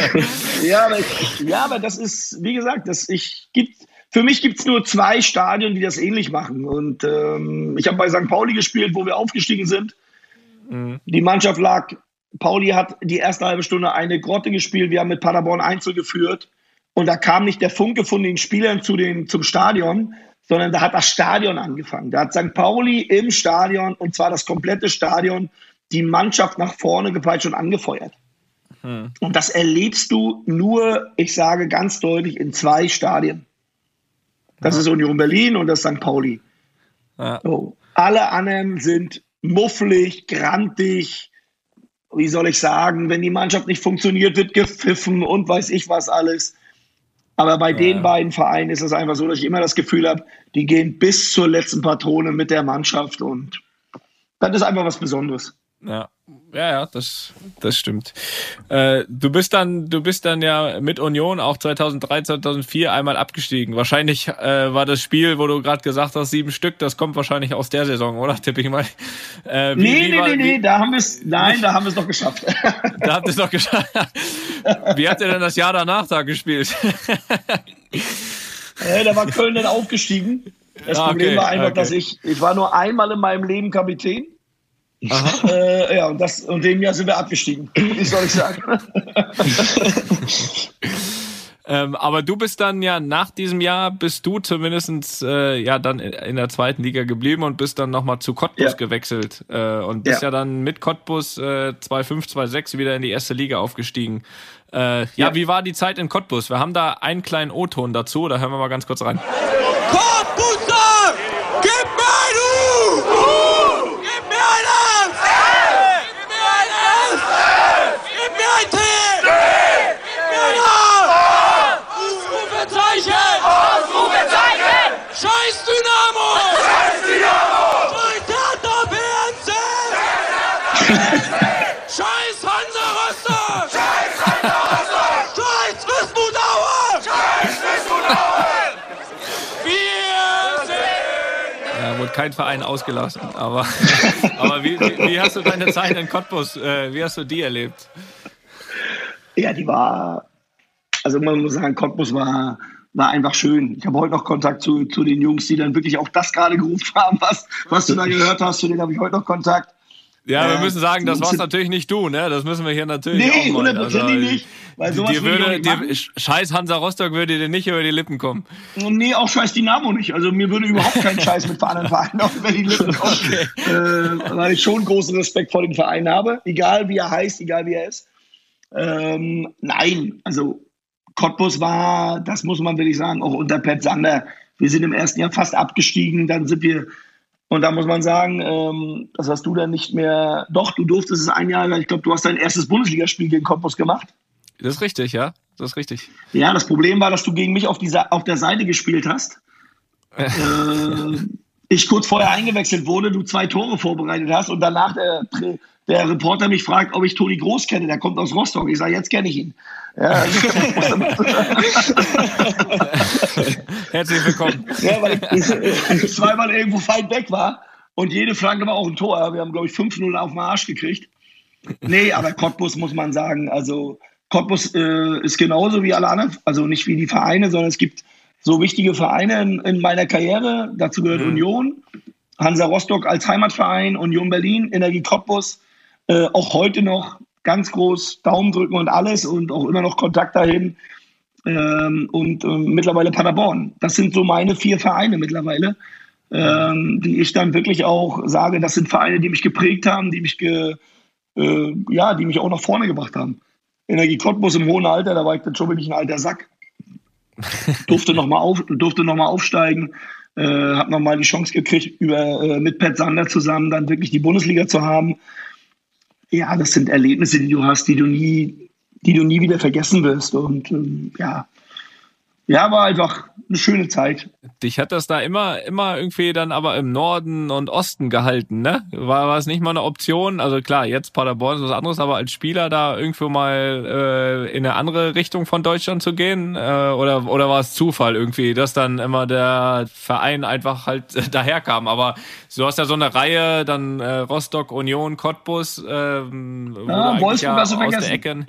(laughs) ja, aber, ja, aber das ist, wie gesagt, das ich gibt. Für mich gibt es nur zwei Stadien, die das ähnlich machen. Und ähm, ich habe bei St. Pauli gespielt, wo wir aufgestiegen sind. Mhm. Die Mannschaft lag, Pauli hat die erste halbe Stunde eine Grotte gespielt. Wir haben mit Paderborn Einzel geführt. Und da kam nicht der Funke von den Spielern zu den, zum Stadion, sondern da hat das Stadion angefangen. Da hat St. Pauli im Stadion, und zwar das komplette Stadion, die Mannschaft nach vorne gepeitscht und angefeuert. Hm. Und das erlebst du nur, ich sage ganz deutlich, in zwei Stadien. Das hm. ist Union Berlin und das St. Pauli. Ja. So. Alle anderen sind mufflig, grantig, wie soll ich sagen, wenn die Mannschaft nicht funktioniert, wird gepfiffen und weiß ich was alles. Aber bei ja. den beiden Vereinen ist es einfach so, dass ich immer das Gefühl habe, die gehen bis zur letzten Patrone mit der Mannschaft und das ist einfach was Besonderes. Ja, ja, ja, das, das stimmt. Äh, du bist dann, du bist dann ja mit Union auch 2003, 2004 einmal abgestiegen. Wahrscheinlich äh, war das Spiel, wo du gerade gesagt hast, sieben Stück, das kommt wahrscheinlich aus der Saison, oder? (laughs) Tippe ich mal. Äh, wie, nee, wie nee, war, nee, nee, da haben wir es, nein, da haben wir es doch geschafft. (laughs) da habt ihr es doch geschafft. (laughs) Wie habt ihr denn das Jahr danach da gespielt? ja, da war Köln dann aufgestiegen. Das ah, Problem war einfach, okay. dass ich, ich war nur einmal in meinem Leben Kapitän. (laughs) Äh, ja, und, das, und dem Jahr sind wir abgestiegen. Wie soll ich sagen? (laughs) ähm, aber du bist dann ja nach diesem Jahr bist du zumindestens äh, ja dann in der zweiten Liga geblieben und bist dann nochmal zu Cottbus ja. gewechselt äh, und bist ja. ja. dann mit Cottbus äh, 2-5, 2-6 wieder in die erste Liga aufgestiegen. Äh, ja, ja, wie war die Zeit in Cottbus? Wir haben da einen kleinen O-Ton dazu, da hören wir mal ganz kurz rein. Cottbuser! Gib mir keinen Verein ausgelassen. Aber, (laughs) aber wie, wie, wie, hast du deine Zeit in Cottbus, äh, wie hast du die erlebt? Ja, die war, also man muss sagen, Cottbus war, war einfach schön. Ich habe heute noch Kontakt zu, zu den Jungs, die dann wirklich auch das gerade gerufen haben, was, was du da gehört hast. Zu denen habe ich heute noch Kontakt. Ja, wir müssen sagen, das war's natürlich nicht du, ne? Das müssen wir hier natürlich nee, auch mal. Also, nicht. Weil sowas dir würde, dir, Scheiß Hansa Rostock würde dir nicht über die Lippen kommen. Nee, auch Scheiß Dynamo nicht. Also mir würde überhaupt kein (laughs) Scheiß mit anderen Vereinen auf über die Lippen kommen. Okay. Äh, weil ich schon großen Respekt vor den Verein habe. Egal wie er heißt, egal wie er ist. Ähm, nein, also Cottbus war, das muss man wirklich sagen, auch unter Pet Sander. Wir sind im ersten Jahr fast abgestiegen, dann sind wir und da muss man sagen, ähm, das hast du dann nicht mehr. Doch, du durftest es ein Jahr, ich glaube, du hast dein erstes Bundesligaspiel gegen Cottbus gemacht. Das ist richtig, ja. Das ist richtig. Ja, das Problem war, dass du gegen mich auf, dieser, auf der Seite gespielt hast. (laughs) äh, ich kurz vorher eingewechselt wurde, du zwei Tore vorbereitet hast und danach der, der Reporter mich fragt, ob ich Toni Groß kenne. Der kommt aus Rostock. Ich sage, jetzt kenne ich ihn. Ja, (laughs) Herzlich willkommen. Ja, weil ich, ich zweimal irgendwo weit weg war und jede Flanke war auch ein Tor. Wir haben, glaube ich, 5-0 auf den Arsch gekriegt. Nee, aber Cottbus muss man sagen, also Cottbus äh, ist genauso wie alle anderen, also nicht wie die Vereine, sondern es gibt so wichtige Vereine in, in meiner Karriere. Dazu gehört mhm. Union, Hansa Rostock als Heimatverein, Union Berlin, Energie Cottbus, äh, auch heute noch ganz groß Daumen drücken und alles und auch immer noch Kontakt dahin. Ähm, und ähm, mittlerweile Paderborn. Das sind so meine vier Vereine mittlerweile, ähm, die ich dann wirklich auch sage, das sind Vereine, die mich geprägt haben, die mich, ge, äh, ja, die mich auch nach vorne gebracht haben. Energie Cottbus im hohen Alter, da war ich dann schon wirklich ein alter Sack. Durfte nochmal auf, noch aufsteigen, äh, habe nochmal die Chance gekriegt, über, äh, mit Pat Sander zusammen dann wirklich die Bundesliga zu haben ja, das sind Erlebnisse, die du hast, die du nie, die du nie wieder vergessen wirst. Und ähm, ja, ja, war einfach eine schöne Zeit. Dich hat das da immer, immer irgendwie dann aber im Norden und Osten gehalten, ne? War, war es nicht mal eine Option? Also klar, jetzt Paderborn ist was anderes, aber als Spieler da irgendwo mal äh, in eine andere Richtung von Deutschland zu gehen? Äh, oder, oder war es Zufall irgendwie, dass dann immer der Verein einfach halt äh, (laughs) daherkam? Aber du hast ja so eine Reihe, dann äh, Rostock, Union, Cottbus, ähm, ja, Wolfsburg ja hast du aus der Ecke.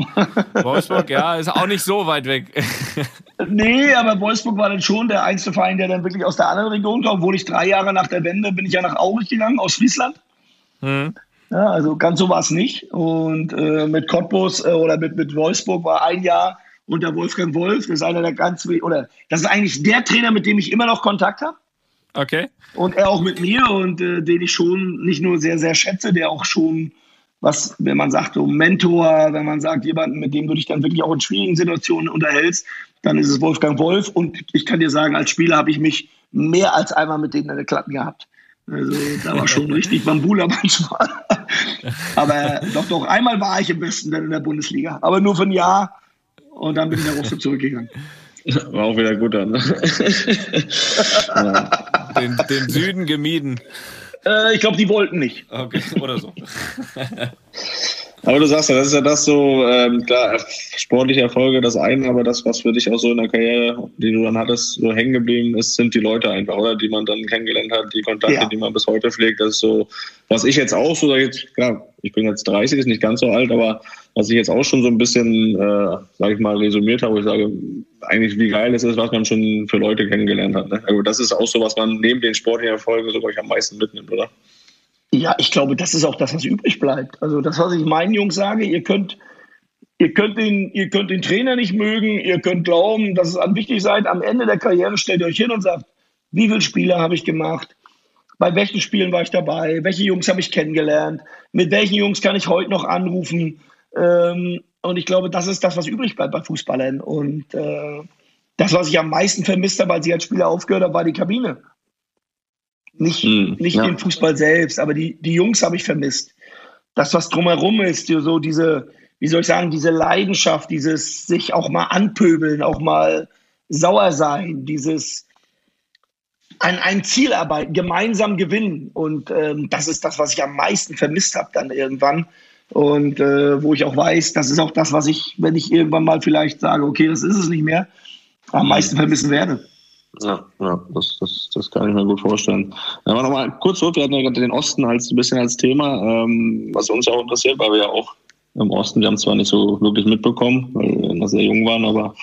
Wolfsburg, ja, ist auch nicht so weit weg. (laughs) nee, aber Wolfsburg war dann schon der einzige Verein, der dann wirklich aus der anderen Region kam. Obwohl ich drei Jahre nach der Wende bin ich ja nach Aurich gegangen, aus Friesland. Mhm. Ja, also ganz so war es nicht. Und äh, mit Cottbus äh, oder mit, mit Wolfsburg war ein Jahr unter Wolfgang Wolf. Das ist einer der ganz, oder das ist eigentlich der Trainer, mit dem ich immer noch Kontakt habe. Okay. Und er auch mit mir und äh, den ich schon nicht nur sehr, sehr schätze, der auch schon was, wenn man sagt, so Mentor, wenn man sagt, jemanden, mit dem du dich dann wirklich auch in schwierigen Situationen unterhältst, dann ist es Wolfgang Wolf. Und ich kann dir sagen, als Spieler habe ich mich mehr als einmal mit denen in der Klappen gehabt. Also da war schon (laughs) richtig Bambula manchmal. (laughs) Aber doch, doch, einmal war ich im besten in der Bundesliga. Aber nur für ein Jahr. Und dann bin ich nach Rostock zurückgegangen. War auch wieder gut dann. (laughs) den, den Süden gemieden. Äh, ich glaube, die wollten nicht. Okay, oder so. Aber du sagst ja, das ist ja das so, ähm, klar, sportliche Erfolge das eine, aber das, was für dich auch so in der Karriere, die du dann hattest, so hängen geblieben ist, sind die Leute einfach, oder? Die man dann kennengelernt hat, die Kontakte, ja. die man bis heute pflegt. Das ist so, was ich jetzt auch so, sag jetzt, klar, ich bin jetzt 30, ist nicht ganz so alt, aber was ich jetzt auch schon so ein bisschen, äh, sag ich mal, resümiert habe, wo ich sage, eigentlich wie geil es ist, was man schon für Leute kennengelernt hat. Ne? Also das ist auch so, was man neben den sportlichen Erfolgen sogar am meisten mitnimmt, oder? Ja, ich glaube, das ist auch das, was übrig bleibt. Also das, was ich meinen Jungs sage, ihr könnt, ihr könnt den, ihr könnt den Trainer nicht mögen, ihr könnt glauben, dass es an wichtig seid. Am Ende der Karriere stellt ihr euch hin und sagt, wie viele Spiele habe ich gemacht? Bei welchen Spielen war ich dabei? Welche Jungs habe ich kennengelernt? Mit welchen Jungs kann ich heute noch anrufen? Ähm, und ich glaube, das ist das, was übrig bleibt bei Fußballern. Und äh, das, was ich am meisten vermisst habe, als ich als Spieler aufgehört habe, war die Kabine. Nicht, mhm, nicht ja. den Fußball selbst, aber die, die Jungs habe ich vermisst. Das, was drumherum ist, so diese, wie soll ich sagen, diese Leidenschaft, dieses sich auch mal anpöbeln, auch mal sauer sein, dieses an ein Ziel arbeiten, gemeinsam gewinnen. Und ähm, das ist das, was ich am meisten vermisst habe dann irgendwann. Und äh, wo ich auch weiß, das ist auch das, was ich, wenn ich irgendwann mal vielleicht sage, okay, das ist es nicht mehr, am meisten vermissen werde. Ja, ja das, das, das kann ich mir gut vorstellen. Aber nochmal kurz zurück, wir hatten ja gerade den Osten als ein bisschen als Thema, ähm, was uns auch interessiert, weil wir ja auch im Osten, wir haben zwar nicht so wirklich mitbekommen, weil wir noch sehr jung waren, aber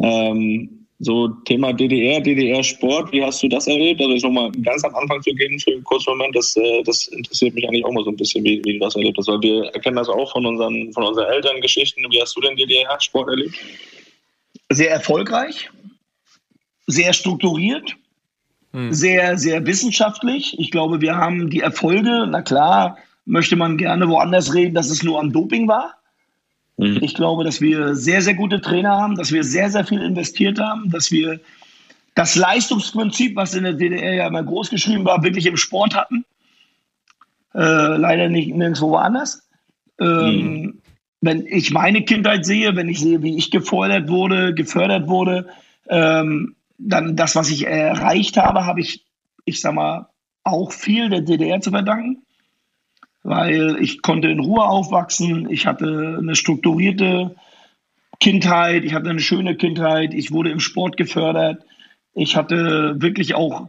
ähm, so Thema DDR, DDR-Sport, wie hast du das erlebt? Also jetzt nochmal ganz am Anfang zu gehen für einen kurzen Moment, das, äh, das interessiert mich eigentlich auch mal so ein bisschen, wie, wie du das erlebt hast, weil wir erkennen das auch von unseren, von unseren Elterngeschichten. Wie hast du denn DDR-Sport erlebt? Sehr erfolgreich, sehr strukturiert, hm. sehr, sehr wissenschaftlich. Ich glaube, wir haben die Erfolge, na klar, möchte man gerne woanders reden, dass es nur am Doping war. Mhm. Ich glaube, dass wir sehr, sehr gute Trainer haben, dass wir sehr, sehr viel investiert haben, dass wir das Leistungsprinzip, was in der DDR ja immer groß geschrieben war, wirklich im Sport hatten. Äh, leider nicht nirgendwo woanders. Ähm, mhm. Wenn ich meine Kindheit sehe, wenn ich sehe, wie ich gefordert wurde, gefördert wurde, ähm, dann das, was ich erreicht habe, habe ich, ich sag mal, auch viel der DDR zu verdanken weil ich konnte in Ruhe aufwachsen. Ich hatte eine strukturierte Kindheit, ich hatte eine schöne Kindheit, ich wurde im Sport gefördert. Ich hatte wirklich auch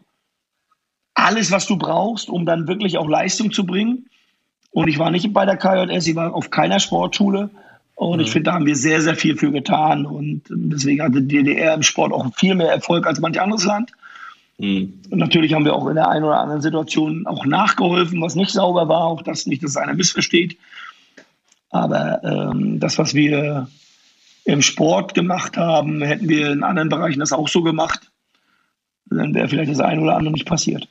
alles, was du brauchst, um dann wirklich auch Leistung zu bringen. Und ich war nicht bei der KJS, ich war auf keiner Sportschule. Und ich finde, da haben wir sehr, sehr viel für getan. Und deswegen hatte die DDR im Sport auch viel mehr Erfolg als manch anderes Land. Mhm. Und natürlich haben wir auch in der einen oder anderen Situation auch nachgeholfen, was nicht sauber war, auch das nicht, dass einer missversteht. Aber ähm, das, was wir im Sport gemacht haben, hätten wir in anderen Bereichen das auch so gemacht, dann wäre vielleicht das eine oder andere nicht passiert.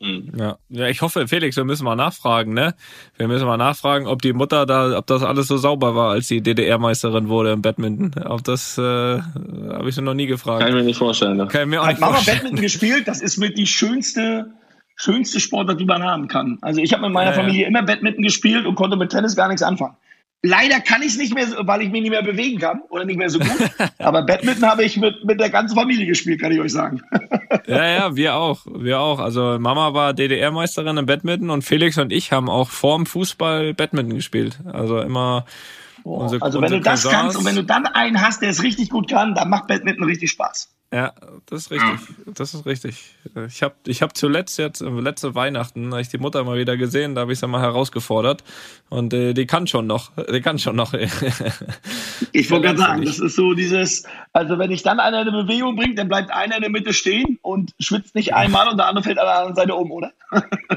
Mhm. Ja. ja, ich hoffe, Felix, wir müssen mal nachfragen, ne? Wir müssen mal nachfragen, ob die Mutter da, ob das alles so sauber war, als sie DDR-Meisterin wurde im Badminton. Ob das äh, habe ich noch nie gefragt. Kann ich mir nicht vorstellen. Ne? Kann ich mir auch nicht Hat Mama Badminton gespielt? Das ist mit die schönste, schönste Sportart, die man haben kann. Also ich habe mit meiner ja, Familie ja. immer Badminton gespielt und konnte mit Tennis gar nichts anfangen. Leider kann ich es nicht mehr, weil ich mich nicht mehr bewegen kann oder nicht mehr so gut. Aber Badminton habe ich mit, mit der ganzen Familie gespielt, kann ich euch sagen. (laughs) ja, ja, wir auch. Wir auch. Also Mama war DDR-Meisterin im Badminton und Felix und ich haben auch vorm Fußball Badminton gespielt. Also immer. Unsere, also wenn du das Cousins. kannst und wenn du dann einen hast, der es richtig gut kann, dann macht Badminton richtig Spaß. Ja, das ist richtig. Das ist richtig. Ich habe ich hab zuletzt jetzt, äh, letzte Weihnachten, habe ich die Mutter mal wieder gesehen, da habe ich sie mal herausgefordert. Und äh, die kann schon noch. Die kann schon noch. (laughs) ich wollte gerade sagen, das ist so dieses, also wenn ich dann einer eine Bewegung bringt, dann bleibt einer in der Mitte stehen und schwitzt nicht einmal und der andere fällt an der anderen Seite um, oder?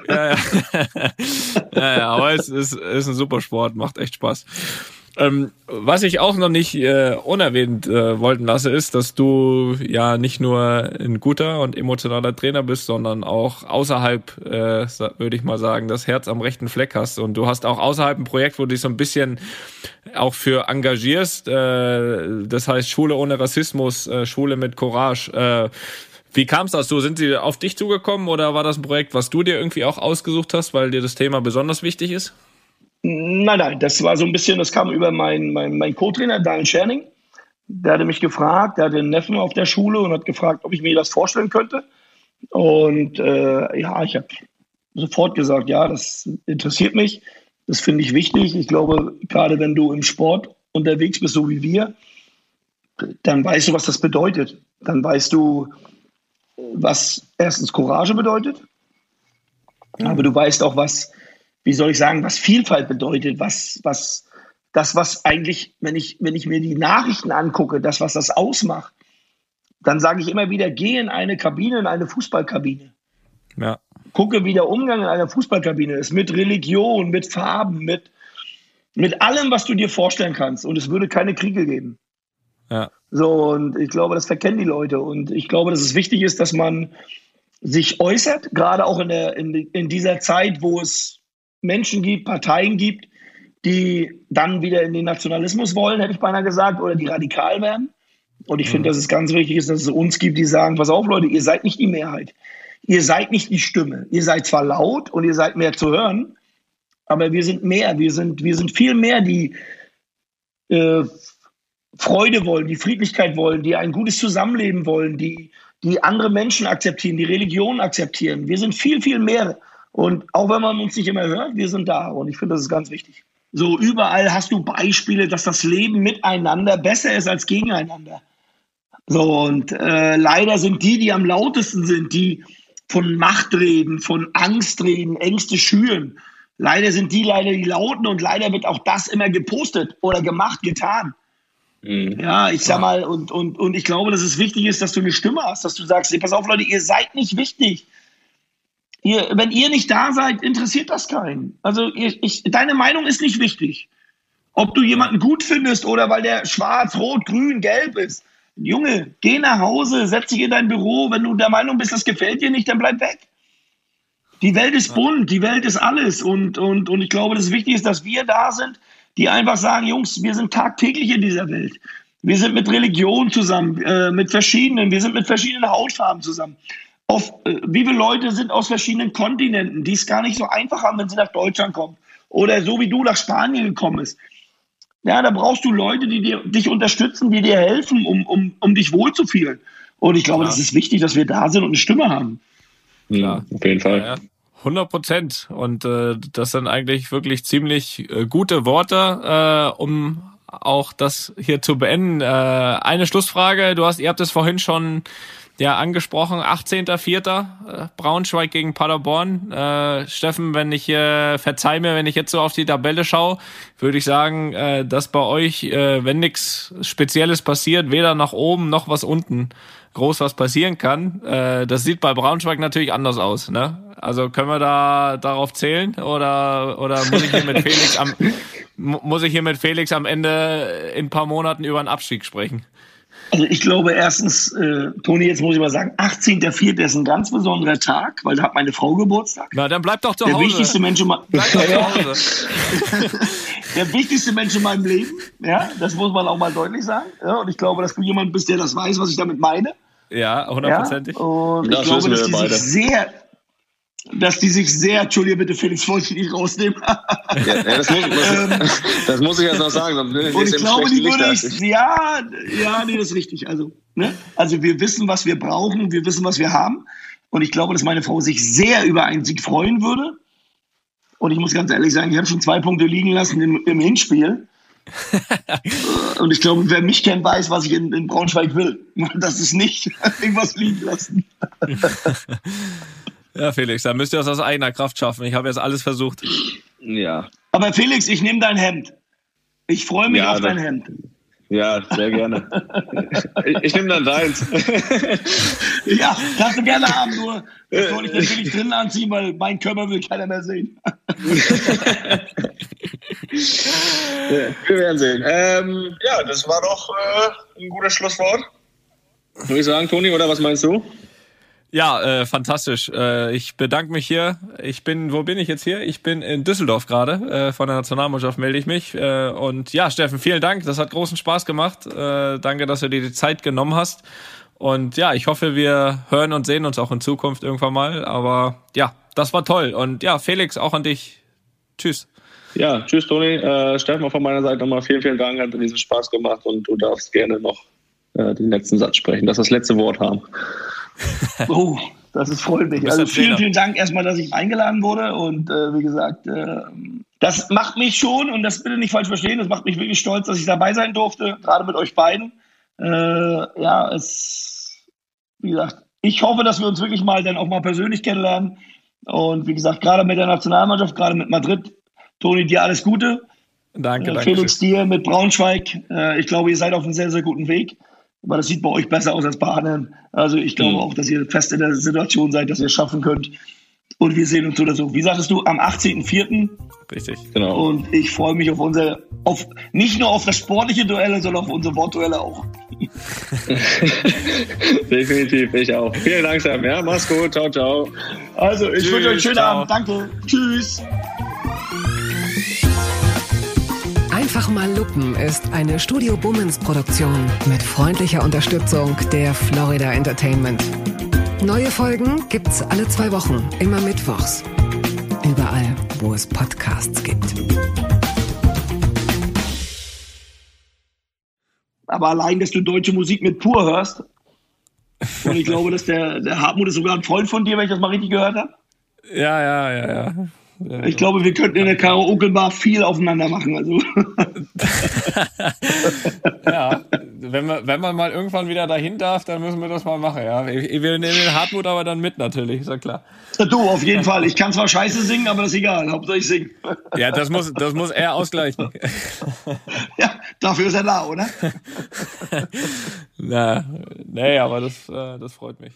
ja, ja. (laughs) ja, ja, aber es ist, ist ein super Sport, macht echt Spaß. Ähm, was ich auch noch nicht äh, unerwähnt äh, wollten lasse, ist, dass du ja nicht nur ein guter und emotionaler Trainer bist, sondern auch außerhalb, äh, würde ich mal sagen, das Herz am rechten Fleck hast. Und du hast auch außerhalb ein Projekt, wo du dich so ein bisschen auch für engagierst. Äh, das heißt Schule ohne Rassismus, äh, Schule mit Courage. Äh, wie kam es dazu? Sind sie auf dich zugekommen oder war das ein Projekt, was du dir irgendwie auch ausgesucht hast, weil dir das Thema besonders wichtig ist? Nein, nein, das war so ein bisschen, das kam über meinen mein, mein Co-Trainer, Daniel Scherning. Der hatte mich gefragt, der hatte einen Neffen auf der Schule und hat gefragt, ob ich mir das vorstellen könnte. Und äh, ja, ich habe sofort gesagt, ja, das interessiert mich, das finde ich wichtig. Ich glaube, gerade wenn du im Sport unterwegs bist, so wie wir, dann weißt du, was das bedeutet. Dann weißt du, was erstens Courage bedeutet, aber du weißt auch, was wie soll ich sagen, was Vielfalt bedeutet, was, was, das, was eigentlich, wenn ich, wenn ich mir die Nachrichten angucke, das, was das ausmacht, dann sage ich immer wieder, geh in eine Kabine, in eine Fußballkabine. Ja. Gucke, wie der Umgang in einer Fußballkabine ist, mit Religion, mit Farben, mit, mit allem, was du dir vorstellen kannst. Und es würde keine Kriege geben. Ja. So, und ich glaube, das verkennen die Leute. Und ich glaube, dass es wichtig ist, dass man sich äußert, gerade auch in, der, in, in dieser Zeit, wo es Menschen gibt, Parteien gibt, die dann wieder in den Nationalismus wollen, hätte ich beinahe gesagt, oder die radikal werden. Und ich mhm. finde, dass es ganz wichtig ist, dass es uns gibt, die sagen, pass auf, Leute, ihr seid nicht die Mehrheit. Ihr seid nicht die Stimme. Ihr seid zwar laut und ihr seid mehr zu hören, aber wir sind mehr. Wir sind, wir sind viel mehr, die äh, Freude wollen, die Friedlichkeit wollen, die ein gutes Zusammenleben wollen, die, die andere Menschen akzeptieren, die Religion akzeptieren. Wir sind viel, viel mehr und auch wenn man uns nicht immer hört, wir sind da. Und ich finde, das ist ganz wichtig. So überall hast du Beispiele, dass das Leben miteinander besser ist als gegeneinander. So, und äh, leider sind die, die am lautesten sind, die von Macht reden, von Angst reden, Ängste schüren. Leider sind die leider die Lauten und leider wird auch das immer gepostet oder gemacht, getan. Mhm. Ja, ich sag mal, und, und, und ich glaube, dass es wichtig ist, dass du eine Stimme hast, dass du sagst, pass auf, Leute, ihr seid nicht wichtig. Ihr, wenn ihr nicht da seid, interessiert das keinen. Also ich, ich, deine Meinung ist nicht wichtig. Ob du jemanden gut findest oder weil der schwarz, rot, grün, gelb ist. Junge, geh nach Hause, setz dich in dein Büro. Wenn du der Meinung bist, das gefällt dir nicht, dann bleib weg. Die Welt ist bunt, die Welt ist alles. Und, und, und ich glaube, das Wichtige ist, dass wir da sind, die einfach sagen, Jungs, wir sind tagtäglich in dieser Welt. Wir sind mit Religion zusammen, äh, mit verschiedenen, wir sind mit verschiedenen Hautfarben zusammen. Auf, äh, wie viele Leute sind aus verschiedenen Kontinenten, die es gar nicht so einfach haben, wenn sie nach Deutschland kommen. Oder so wie du nach Spanien gekommen bist. Ja, da brauchst du Leute, die dir, dich unterstützen, die dir helfen, um, um, um dich wohlzufühlen. Und ich glaube, Klar. das ist wichtig, dass wir da sind und eine Stimme haben. Ja, auf jeden Fall. Ja, 100 Prozent. Und äh, das sind eigentlich wirklich ziemlich äh, gute Worte, äh, um auch das hier zu beenden. Äh, eine Schlussfrage. Du hast, ihr habt es vorhin schon ja angesprochen, 18.04. Äh, Braunschweig gegen Paderborn. Äh, Steffen, wenn ich äh, verzeih mir, wenn ich jetzt so auf die Tabelle schaue, würde ich sagen, äh, dass bei euch, äh, wenn nichts Spezielles passiert, weder nach oben noch was unten groß was passieren kann. Äh, das sieht bei Braunschweig natürlich anders aus. Ne? Also können wir da darauf zählen oder oder muss ich hier mit (laughs) Felix am muss ich hier mit Felix am Ende in ein paar Monaten über einen Abstieg sprechen? Also ich glaube erstens, äh, Toni, jetzt muss ich mal sagen, 18.04. ist ein ganz besonderer Tag, weil da hat meine Frau Geburtstag. Na, dann bleib doch zu der Hause. Wichtigste Mensch in bleib doch zu Hause. (laughs) der wichtigste Mensch in meinem Leben, ja, das muss man auch mal deutlich sagen. Ja, und ich glaube, dass du jemand bist, der das weiß, was ich damit meine. Ja, hundertprozentig. Ja, und ich glaube, dass die sich sehr, dass die sich sehr, Entschuldige bitte, Felix, wollte ich nicht rausnehmen. ja, das, muss, das, (laughs) (laughs) das, muss ich jetzt noch sagen. und ich glaube, die würde ich, ja, ja, nee, das ist richtig. Also, ne? also wir wissen, was wir brauchen, wir wissen, was wir haben. Und ich glaube, dass meine Frau sich sehr über einen Sieg freuen würde. Und ich muss ganz ehrlich sagen, ich habe schon zwei Punkte liegen lassen im, im Hinspiel. (laughs) Und ich glaube, wer mich kennt, weiß, was ich in, in Braunschweig will. Das ist nicht irgendwas liegen lassen. Ja, Felix, da müsst ihr das aus eigener Kraft schaffen. Ich habe jetzt alles versucht. Ja. Aber Felix, ich nehme dein Hemd. Ich freue mich ja, auf dein Hemd. Ja, sehr gerne. (laughs) ich, ich nehme dann deins. (laughs) ja, kannst du gerne haben, nur das soll ich natürlich drin anziehen, weil mein Körper will keiner mehr sehen. ja, (laughs) wir werden sehen. Ähm, ja, das war doch äh, ein gutes Schlusswort. Würde ich sagen, Toni, oder was meinst du? Ja, äh, fantastisch. Äh, ich bedanke mich hier. Ich bin, wo bin ich jetzt hier? Ich bin in Düsseldorf gerade. Äh, von der Nationalmannschaft melde ich mich. Äh, und ja, Steffen, vielen Dank. Das hat großen Spaß gemacht. Äh, danke, dass du dir die Zeit genommen hast. Und ja, ich hoffe, wir hören und sehen uns auch in Zukunft irgendwann mal. Aber ja, das war toll. Und ja, Felix, auch an dich. Tschüss. Ja, tschüss, Toni. Äh, Steffen, von meiner Seite nochmal vielen, vielen Dank. Hat riesen Spaß gemacht und du darfst gerne noch äh, den letzten Satz sprechen, dass das letzte Wort haben. (laughs) Oh, das ist freut mich. Also vielen, vielen Dank erstmal, dass ich eingeladen wurde. Und äh, wie gesagt, äh, das macht mich schon, und das bitte nicht falsch verstehen, das macht mich wirklich stolz, dass ich dabei sein durfte, gerade mit euch beiden. Äh, ja, es, wie gesagt, ich hoffe, dass wir uns wirklich mal dann auch mal persönlich kennenlernen. Und wie gesagt, gerade mit der Nationalmannschaft, gerade mit Madrid, Toni, dir alles Gute. Danke, äh, danke. Felix, dir mit Braunschweig. Äh, ich glaube, ihr seid auf einem sehr, sehr guten Weg. Aber das sieht bei euch besser aus als bei anderen. Also ich glaube mhm. auch, dass ihr fest in der Situation seid, dass ihr es schaffen könnt. Und wir sehen uns so oder so. Wie sagtest du, am 18.04. Richtig, genau. Und ich freue mich auf unser, auf nicht nur auf das sportliche Duell, sondern auf unsere Wortduelle auch. (laughs) Definitiv, ich auch. Vielen Dank, Sam. Ja, mach's gut. Ciao, ciao. Also, ich wünsche euch einen schönen ciao. Abend. Danke. Tschüss. Einfach mal Lupen ist eine Studio Bummens Produktion mit freundlicher Unterstützung der Florida Entertainment. Neue Folgen gibt's alle zwei Wochen, immer mittwochs. Überall, wo es Podcasts gibt. Aber allein, dass du deutsche Musik mit pur hörst, und ich glaube, dass der, der Hartmut ist sogar ein Freund von dir, wenn ich das mal richtig gehört habe. Ja, ja, ja, ja. Ich glaube, wir könnten in der Karaoke-Bar viel aufeinander machen. Also. (laughs) ja, wenn wir, wenn man mal irgendwann wieder dahin darf, dann müssen wir das mal machen, ja. Wir nehmen den Hartmut aber dann mit natürlich, ist ja klar. Du, auf jeden Fall. Ich kann zwar scheiße singen, aber das ist egal. Hauptsache ich singe. Ja, das muss, das muss er ausgleichen. (laughs) Ja, dafür ist er da, oder? (laughs) Na, nee, aber das, äh, das freut mich.